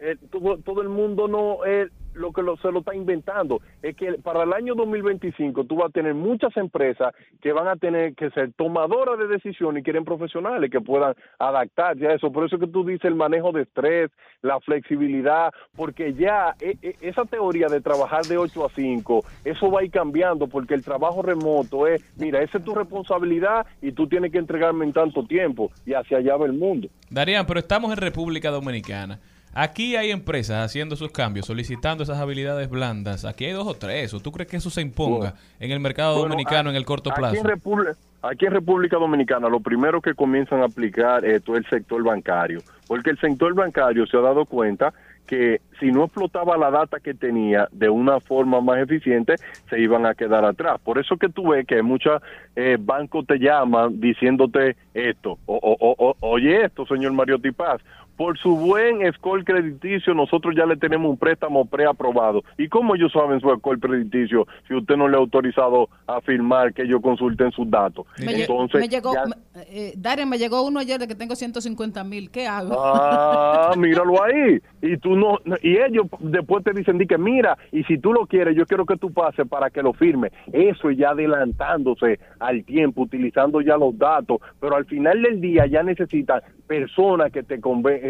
eh, todo, todo el mundo no es lo que lo- se lo está inventando. Es que para el año 2025 tú vas a tener muchas empresas que van a tener que ser tomadoras de decisiones y quieren profesionales que puedan adaptarse a eso. Por eso que tú dices el manejo de estrés, la flexibilidad, porque ya eh, eh, esa teoría de trabajar de 8 a 5, eso va a ir cambiando porque el trabajo remoto es, mira, esa es tu responsabilidad y tú tienes que entregarme en tanto tiempo y hacia allá va el mundo. Darían, pero estamos en República Dominicana. Aquí hay empresas haciendo sus cambios, solicitando esas habilidades blandas. Aquí hay dos o tres. ¿O tú crees que eso se imponga en el mercado Bueno, dominicano a- en el corto aquí plazo? en República- Aquí en República Dominicana lo primero que comienzan a aplicar esto es el sector bancario, porque el sector bancario se ha dado cuenta que si no explotaba la data que tenía de una forma más eficiente, se iban a quedar atrás. Por eso que tú ves que muchos eh, bancos te llaman diciéndote esto, o- o- o- oye esto, señor Mario Tipaz, por su buen score crediticio, nosotros ya le tenemos un préstamo preaprobado. ¿Y cómo ellos saben su score crediticio si usted no le ha autorizado a firmar que ellos consulten sus datos? Me, Entonces, me llegó, ya- me- eh, me llegó uno ayer de que tengo 150 mil. ¿Qué hago? Ah, míralo ahí. Y tú no, y ellos después te dicen, di que mira, y si tú lo quieres, yo quiero que tú pases para que lo firme. Eso es ya adelantándose al tiempo, utilizando ya los datos, pero al final del día ya necesitan personas que te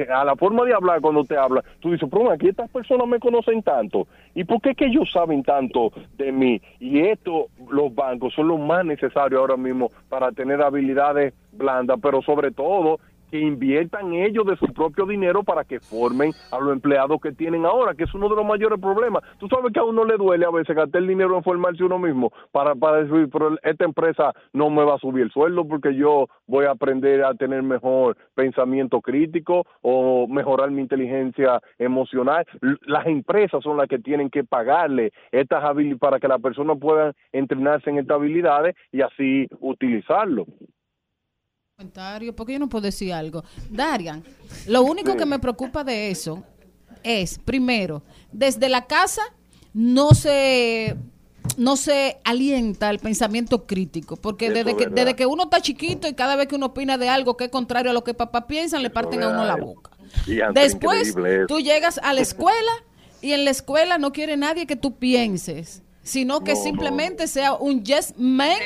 a la forma de hablar cuando te hablan. Tú dices, pero aquí estas personas me conocen tanto. ¿Y por qué que ellos saben tanto de mí? Y esto, los bancos son los más necesarios ahora mismo para tener habilidades blandas, pero sobre todo que inviertan ellos de su propio dinero para que formen a los empleados que tienen ahora, que es uno de los mayores problemas. Tú sabes que a uno le duele a veces gastar el dinero en formarse uno mismo para, para decir, pero esta empresa no me va a subir el sueldo porque yo voy a aprender a tener mejor pensamiento crítico o mejorar mi inteligencia emocional. Las empresas son las que tienen que pagarle estas habilidades para que las personas puedan entrenarse en estas habilidades y así utilizarlo. Comentario, porque yo no puedo decir algo. Darian, lo único Sí. que me preocupa de eso es, primero, desde la casa no se no se alienta el pensamiento crítico, porque desde es que, desde que uno está chiquito y cada vez que uno opina de algo que es contrario a lo que papá piensa, le parten a uno la boca. Después, tú llegas a la escuela y en la escuela no quiere nadie que tú pienses, sino que No, no. simplemente sea un yes man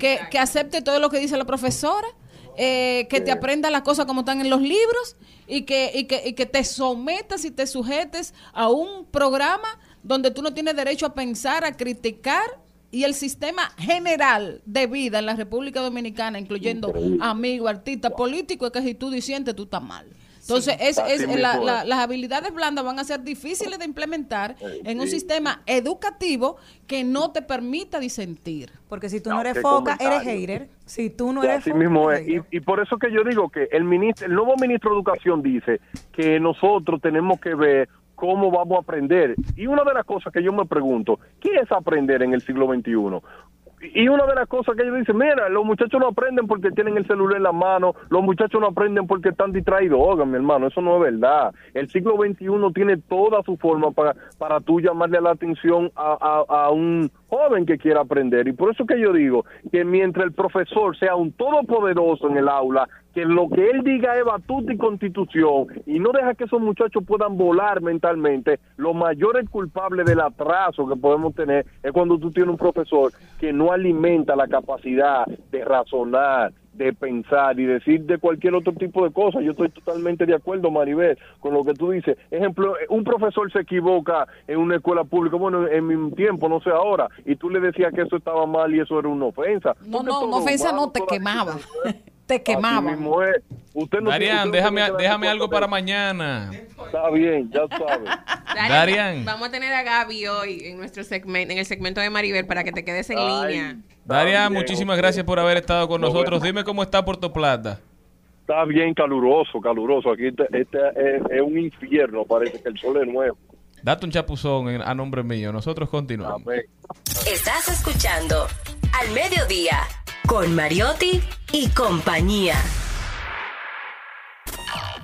que, que acepte todo lo que dice la profesora, eh, que te aprenda las cosas como están en los libros y que, y, que, y que te sometas y te sujetes a un programa donde tú no tienes derecho a pensar, a criticar. Y el sistema general de vida en la República Dominicana, incluyendo amigos, artistas, políticos, es que si tú disientes, tú estás mal. Entonces, es, es- la- la- las habilidades blandas van a ser difíciles de implementar en un sí. sistema educativo que no te permita disentir. Porque si tú No, no eres foca, eres hater. Si tú no eres así foca, mismo es. Y, y por eso que yo digo que el ministro, el nuevo ministro de Educación dice que nosotros tenemos que ver cómo vamos a aprender. Y una de las cosas que yo me pregunto, ¿qué es aprender en el siglo XXI? Y una de las cosas que ellos dicen, mira, los muchachos no aprenden porque tienen el celular en la mano, los muchachos no aprenden porque están distraídos. Oigan, mi hermano, eso no es verdad. El siglo XXI tiene toda su forma para, para tú llamarle la atención a, a- a un joven que quiera aprender. Y por eso que yo digo que mientras el profesor sea un todopoderoso en el aula, que lo que él diga es batuta y constitución y no deja que esos muchachos puedan volar mentalmente, los mayores culpables del atraso que podemos tener es cuando tú tienes un profesor que no alimenta la capacidad de razonar, de pensar y decir de cualquier otro tipo de cosas. Yo estoy totalmente de acuerdo, Maribel, con lo que tú dices. Ejemplo, un profesor se equivoca en una escuela pública, bueno, en mi tiempo, no sé ahora, y tú le decías que eso estaba mal y eso era una ofensa. No, Porque no, no ofensa humano, no, te quemaba. te quemaba. Usted no Darian, déjame, déjame algo cosa para mañana. Está bien, ya sabes. Darian. Vamos a tener a Gaby hoy en nuestro segmento, en el segmento de Maribel para que te quedes en línea. Darian, bien, muchísimas gracias por haber estado con Nos nosotros. Dime cómo está Puerto Plata. Está bien caluroso, caluroso. Aquí este, este es, es un infierno, parece que el sol es nuevo. Date un chapuzón en- a nombre mío. Nosotros continuamos. Estás escuchando Al Mediodía con Mariotti y compañía.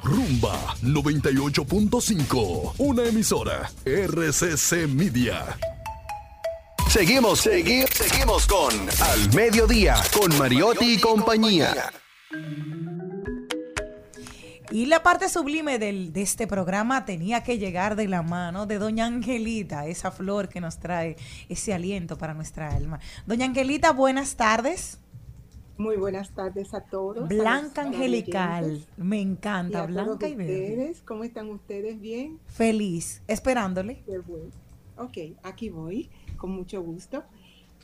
Rumba 98.5. Una emisora. RCC Media. Seguimos, seguimos, seguimos con Al Mediodía, con Mariotti y compañía. Y la parte sublime del- de este programa tenía que llegar de la mano de Doña Angelita, esa flor que nos trae ese aliento para nuestra alma. Doña Angelita, buenas tardes. Muy buenas tardes a todos. Blanca angelical, oyentes. me Y encanta, a blanca todos y verde. ustedes, ¿Cómo están ustedes? ¿Bien? Feliz, esperándole. Qué bueno. Ok, aquí voy, con mucho gusto.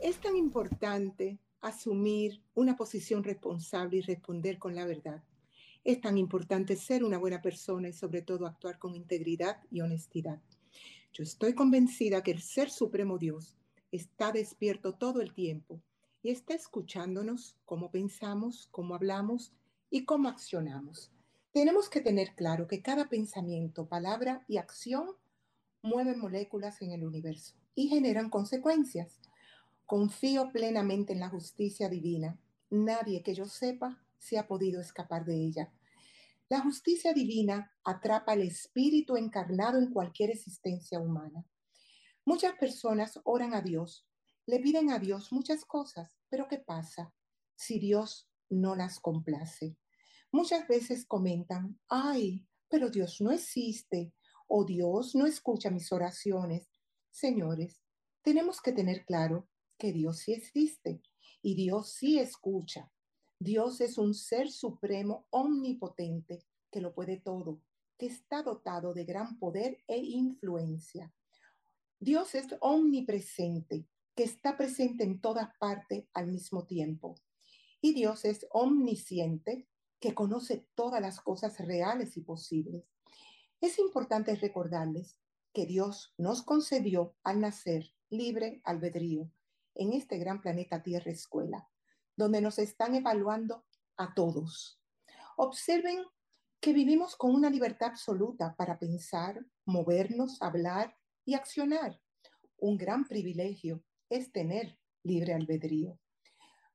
Es tan importante asumir una posición responsable y responder con la verdad. Es tan importante ser una buena persona y sobre todo actuar con integridad y honestidad. Yo estoy convencida que el Ser Supremo Dios está despierto todo el tiempo y está escuchándonos cómo pensamos, cómo hablamos y cómo accionamos. Tenemos que tener claro que cada pensamiento, palabra y acción mueven moléculas en el universo y generan consecuencias. Confío plenamente en la justicia divina. Nadie que yo sepa se ha podido escapar de ella. La justicia divina atrapa el espíritu encarnado en cualquier existencia humana. Muchas personas oran a Dios, le piden a Dios muchas cosas, pero ¿qué pasa si Dios no las complace? Muchas veces comentan, ay, pero Dios no existe o Dios no escucha mis oraciones. Señores, tenemos que tener claro que Dios sí existe y Dios sí escucha. Dios es un ser supremo omnipotente que lo puede todo, que está dotado de gran poder e influencia. Dios es omnipresente, que está presente en todas partes al mismo tiempo. Y Dios es omnisciente, que conoce todas las cosas reales y posibles. Es importante recordarles que Dios nos concedió al nacer libre albedrío en este gran planeta Tierra Escuela, donde nos están evaluando a todos. Observen que vivimos con una libertad absoluta para pensar, movernos, hablar y accionar. Un gran privilegio es tener libre albedrío.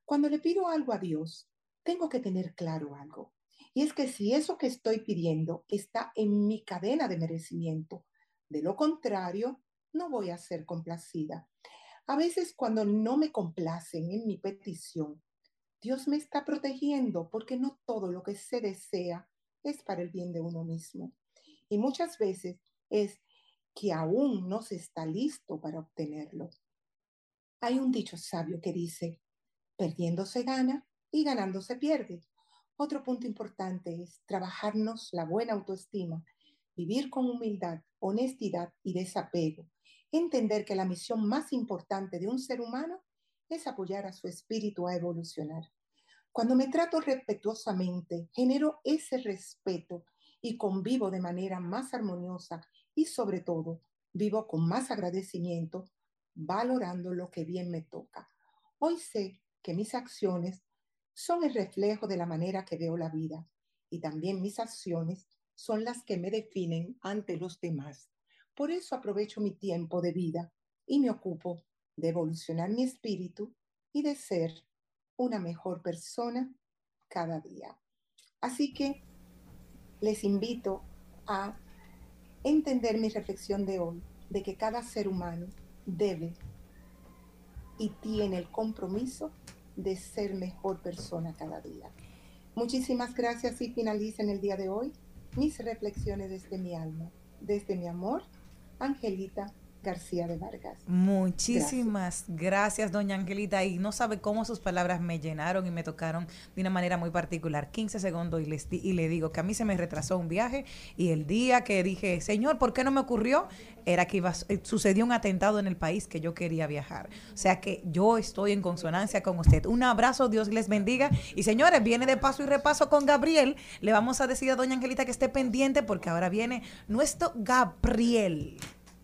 Cuando le pido algo a Dios, tengo que tener claro algo. Y es que si eso que estoy pidiendo está en mi cadena de merecimiento, de lo contrario, no voy a ser complacida. A veces cuando no me complacen en mi petición, Dios me está protegiendo porque no todo lo que se desea es para el bien de uno mismo. y muchas veces es que aún no se está listo para obtenerlo. Hay un dicho sabio que dice, perdiendo se gana y ganando se pierde. Otro punto importante es trabajarnos la buena autoestima, vivir con humildad, honestidad y desapego. Entender que la misión más importante de un ser humano es apoyar a su espíritu a evolucionar. Cuando me trato respetuosamente, genero ese respeto y convivo de manera más armoniosa y sobre todo vivo con más agradecimiento, valorando lo que bien me toca. Hoy sé que mis acciones son el reflejo de la manera que veo la vida y también mis acciones son las que me definen ante los demás. Por eso aprovecho mi tiempo de vida y me ocupo de evolucionar mi espíritu y de ser una mejor persona cada día. Así que les invito a entender mi reflexión de hoy, de que cada ser humano debe y tiene el compromiso de ser mejor persona cada día. Muchísimas gracias y finaliza en el día de hoy mis reflexiones desde mi alma, desde mi amor, Angelita García de Vargas. Muchísimas gracias. doña Angelita. Y no sabe cómo sus palabras me llenaron y me tocaron de una manera muy particular. 15 segundos y, les di- y le digo que a mí se me retrasó un viaje y el día que dije, Señor, ¿por qué no me ocurrió? Era que iba, eh, sucedió un atentado en el país que yo quería viajar. O sea que yo estoy en consonancia con usted. Un abrazo, Dios les bendiga. Y señores, viene de paso y repaso con Gabriel. Le vamos a decir a doña Angelita que esté pendiente porque ahora viene nuestro Gabriel.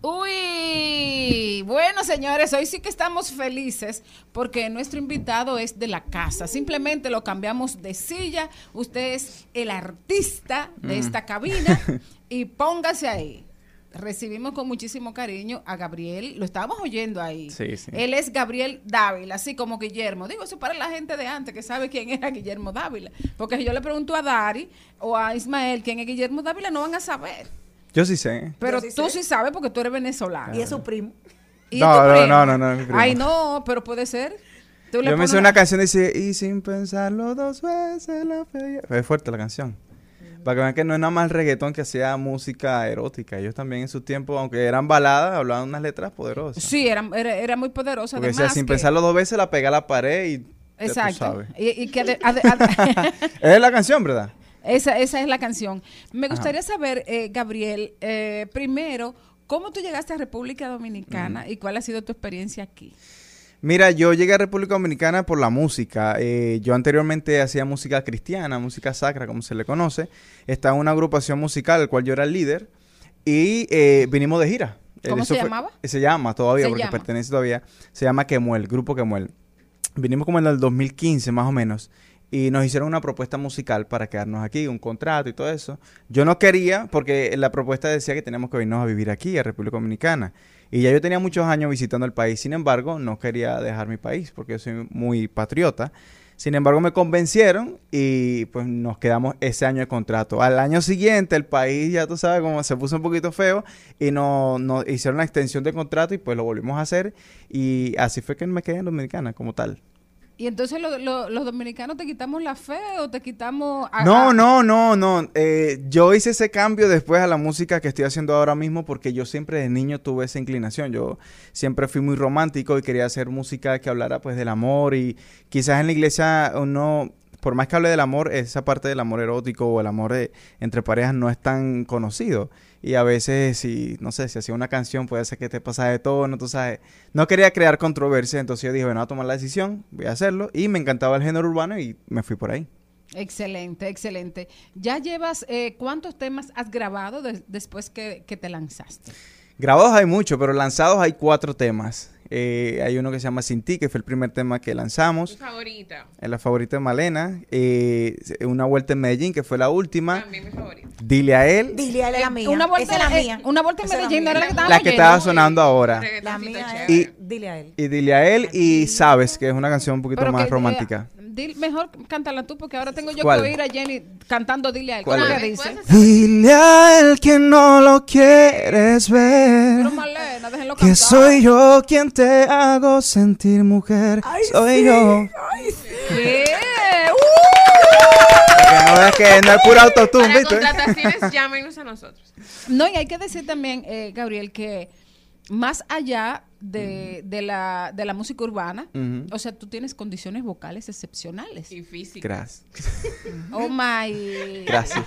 Uy, bueno señores, hoy sí que estamos felices porque nuestro invitado es de la casa. Simplemente lo cambiamos de silla. Usted es el artista de Mm. esta cabina y póngase ahí. Recibimos con muchísimo cariño a Gabriel, lo estábamos oyendo ahí. Sí, sí. Él es Gabriel Dávila, así como Guillermo. Digo eso para la gente de antes que sabe quién era Guillermo Dávila. Porque si yo le pregunto a Dari o a Ismael quién es Guillermo Dávila, no van a saber. Yo sí sé. Pero tú sí sabes porque tú eres venezolano. Y es su primo. ¿Y No, tu no, primo? no, no, no, es mi primo. Ay, no, pero puede ser. Tú le Yo me hice una canción y dice, y sin pensarlo dos veces la pedí. Es fuerte la canción. Para que vean que no es nada más reggaetón que hacía música erótica. Ellos también en su tiempo, aunque eran baladas, hablaban unas letras poderosas. Sí, era, era, era muy poderosa. Porque Además, decía, sin que- pensarlo dos veces, la pega a la pared y ya tú Exacto. sabes. Y, y que ade- ade- ade- Es la canción, ¿verdad? Esa, esa es la canción. Me Ajá. gustaría saber, eh, Gabriel, eh, primero, ¿cómo tú llegaste a República Dominicana y cuál ha sido tu experiencia aquí? Mira, yo llegué a República Dominicana por la música. Eh, yo anteriormente hacía música cristiana, música sacra, como se le conoce. Estaba en una agrupación musical, el cual yo era el líder. Y eh, vinimos de gira. Eh, ¿Cómo eso se fue- llamaba? Se llama todavía, Se porque llama. pertenece todavía. Se llama Quemuel, Grupo Quemuel. Vinimos como en el 2015, más o menos. Y nos hicieron una propuesta musical para quedarnos aquí, un contrato y todo eso. Yo no quería, porque la propuesta decía que teníamos que venirnos a vivir aquí, a República Dominicana. Y ya yo tenía muchos años visitando el país, sin embargo, no quería dejar mi país, porque yo soy muy patriota. Sin embargo, me convencieron y pues nos quedamos ese año de contrato. Al año siguiente, el país, ya tú sabes, como se puso un poquito feo y nos no, hicieron la extensión de contrato y pues lo volvimos a hacer. Y así fue que me quedé en Dominicana como tal. Y entonces lo- lo- los dominicanos te quitamos la fe o te quitamos... a- No, no, no, no. Eh, yo hice ese cambio después a la música que estoy haciendo ahora mismo porque yo siempre de niño tuve esa inclinación. Yo siempre fui muy romántico y quería hacer música que hablara pues del amor y quizás en la iglesia uno, por más que hable del amor, esa parte del amor erótico o el amor de- entre parejas no es tan conocido. Y a veces, si, no sé, si hacía una canción puede ser que te pasa de todo, ¿no? Tú sabes, no quería crear controversia, entonces yo dije, bueno, voy a tomar la decisión, voy a hacerlo. Y me encantaba el género urbano y me fui por ahí. Excelente, excelente. ¿Ya llevas, eh, cuántos temas has grabado de- después que, que te lanzaste? Grabados hay muchos, pero lanzados hay cuatro temas. Eh, hay uno que se llama Sin ti, que fue el primer tema que Mi lanzamos. favorita. Es la favorita de Malena. Eh, una vuelta en Medellín, que fue la última. También mi favorita. Dile a él. Dile a la mía. Una vuelta, Esa es la eh, mía. una vuelta en Medellín, la que La estaba sonando ahora. La mía. Y, Dile a él. y dile a él y sabes que es una canción un poquito Pero más romántica. eh, dil- mejor cántala tú, porque ahora tengo yo ¿Cuál? que oír a Jenny cantando Dile a él. ¿Cuál ¿Cómo es? que dice? Dile a él que no lo quieres ver. Pero Malena, déjenlo Que cantar. soy yo quien te hago sentir mujer. soy yo. No que no es pura autotune, Para ¿viste? contrataciones, llámenos a nosotros. No, y hay que decir también, eh, Gabriel, que más allá de, de la, de la música urbana, o sea, tú tienes condiciones vocales excepcionales. Y físicas. Gracias. Oh my. Gracias.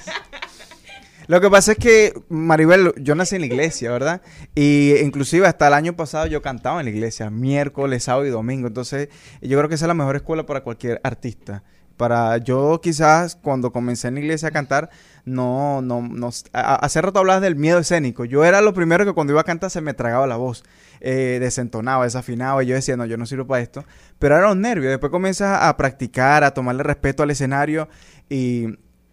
Lo que pasa es que, Maribel, yo nací en la iglesia, ¿verdad? Y inclusive hasta el año pasado yo cantaba en la iglesia, miércoles, sábado y domingo. Entonces, yo creo que esa es la mejor escuela para cualquier artista. Para yo quizás cuando comencé en la iglesia a cantar, no, no, no, a- hace rato hablabas del miedo escénico. Yo era lo primero que cuando iba a cantar se me tragaba la voz, eh, desentonaba, desafinaba y yo decía, no, yo no sirvo para esto. Pero era un nervio. Después comienzas a practicar, a tomarle respeto al escenario y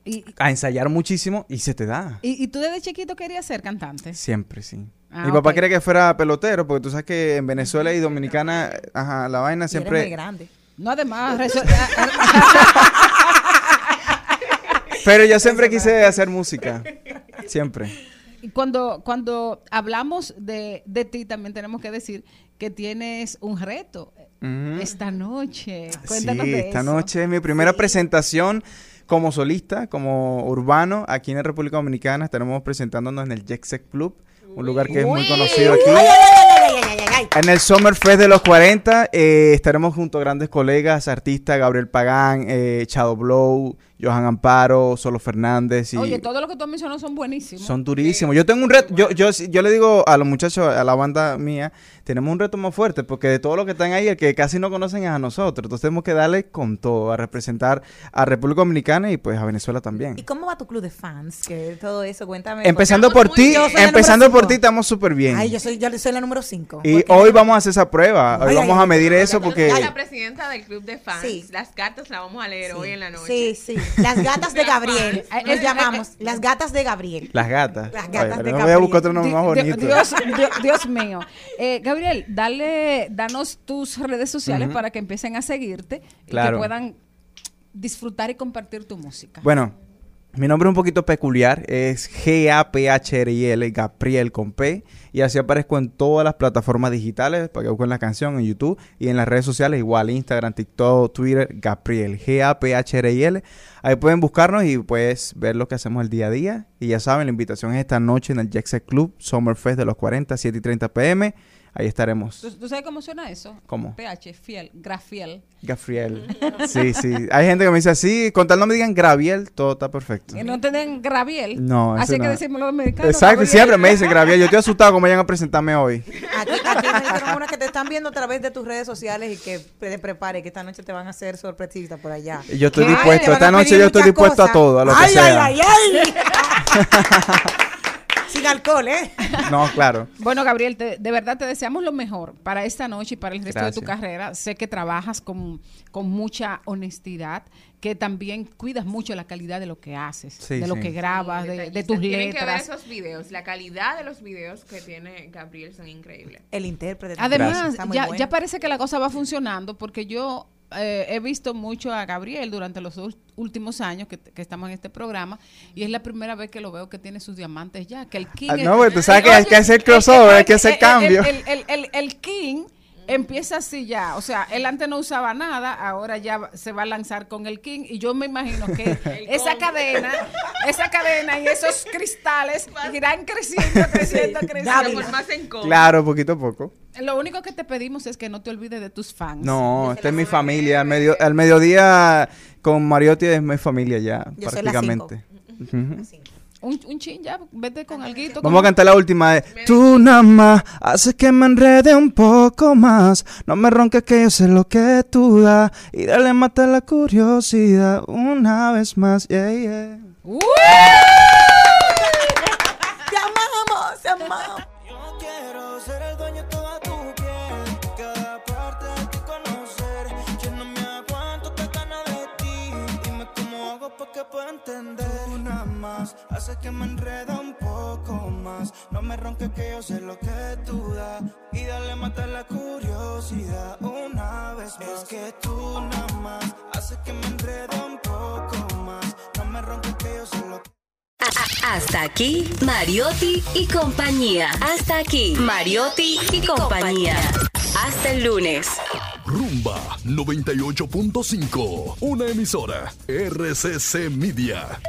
Y, a ensayar muchísimo y se te da. y, y tú desde chiquito querías ser cantante. Siempre, sí. Ah, Mi papá ok. quería que fuera pelotero, porque tú sabes que en Venezuela y Dominicana, ajá, la vaina Y eres muy siempre... grande. No, además, Pero yo siempre quise hacer música. Siempre. Y cuando, cuando hablamos de, de ti, también tenemos que decir que tienes un reto Ujú. esta noche. Cuéntanos sí, de esta eso. noche es mi primera presentación como solista, como urbano, aquí en la República Dominicana. Estaremos presentándonos en el Jexec Club, un lugar que es muy Uy. conocido aquí. Ay. En el Summer Fest de los 40 eh, estaremos junto a grandes colegas, artistas, Gabriel Pagán, eh, Shadow Blow, Johan Amparo, Solo Fernández y Oye, todo lo que tú has mencionado son buenísimos. son durísimos. Yo tengo un reto, yo, yo, yo le digo a los muchachos, a la banda mía, tenemos un reto más fuerte, porque de todos los que están ahí, el que casi no conocen es a nosotros. Entonces tenemos que darle con todo, a representar a República Dominicana y pues a Venezuela también. ¿Y cómo va tu club de fans? Que todo eso, cuéntame. Empezando por ti, empezando por ti estamos súper bien. Ay, yo soy, yo soy la número 5. y hoy vamos a hacer esa prueba, hoy Ay, vamos ay, a medir ay, eso ay, porque... Soy la presidenta del club de fans. Sí. Las cartas las vamos a leer hoy en la noche. Sí, sí. Las gatas de Gabriel. Nos llamamos. Las gatas de Gabriel. Las gatas. Las gatas Oye, de no voy a buscar otro nombre más bonito. Dios, Dios, Dios mío. Eh, Gabriel, dale, danos tus redes sociales para que empiecen a seguirte y Claro. que puedan disfrutar y compartir tu música. Bueno, mi nombre es un poquito peculiar, es G-A-P-H-R-I-L, Gabriel con P, y así aparezco en todas las plataformas digitales para que busquen la canción en YouTube y en las redes sociales, igual Instagram, TikTok, Twitter, Gabriel, G-A-P-H-R-I-L. Ahí pueden buscarnos y pues ver lo que hacemos el día a día. Y ya saben, la invitación es esta noche en el Jackset Club, Summerfest de los 40, 7 y 30 pm. Ahí estaremos. ¿Tú, tú sabes cómo suena eso? ¿Cómo? PH, fiel, grafiel. Gabriel. Sí, sí. Hay gente que me dice así, con tal no me digan Graviel, todo está perfecto. Que no te den graviel. No, Así eso que no. decimos los dominicanos. Exacto, siempre me dicen Graviel. Yo estoy asustado como vayan a presentarme hoy. Aquí, aquí me dijeron una que te están viendo a través de tus redes sociales y que te prepare, que esta noche te van a hacer sorpresita por allá. Y Yo estoy ¿Qué? dispuesto, esta noche yo estoy dispuesto a todo, a lo que ay, sea. Ay, ay, ay, alcohol, ¿eh? No, claro. Bueno, Gabriel, te- de verdad te deseamos lo mejor para esta noche y para el resto de tu carrera. Sé que trabajas con, con mucha honestidad, que también cuidas mucho la calidad de lo que haces, Sí, de lo que grabas, de, tus Tienen que ver letras. esos videos. La calidad de los videos que tiene Gabriel son increíbles. El intérprete. Además, ya, bueno. ya parece que la cosa va funcionando porque yo eh, he visto mucho a Gabriel durante los últimos años que, que estamos en este programa y es la primera vez que lo veo que tiene sus diamantes ya, que el King... Ah, es- no, pues, tú sabes que hay que hacer crossover, hay que hacer cambio. El, el- el- el King empieza así ya, o sea, él antes no usaba nada, ahora ya se va a lanzar con el King y yo me imagino que esa cadena, esa cadena y esos cristales irán creciendo, creciendo, creciendo. Claro, poquito a poco. Lo único que te pedimos es que no te olvides de tus fans. No, esta es mi familia. Al, medio, al mediodía con Mariotti es mi familia ya, Yo soy la prácticamente. Un, un chin ya, vete con alguito. Vamos a cantar la última de Tú nada más haces que me enrede un poco más No me ronques que yo sé lo que tú das Y dale mata la curiosidad una vez más yeah, yeah. Más hace que me enreda un poco más. No me ronques que yo sé lo que tú das. Y dale mata la curiosidad una vez más. Es que tú nada más hace que me enreda un poco más. No me ronques que yo sé lo que Hasta aquí, Mariotti y compañía. Hasta aquí, Mariotti y compañía. Hasta el lunes. Rumba 98.5, una emisora RCC Media.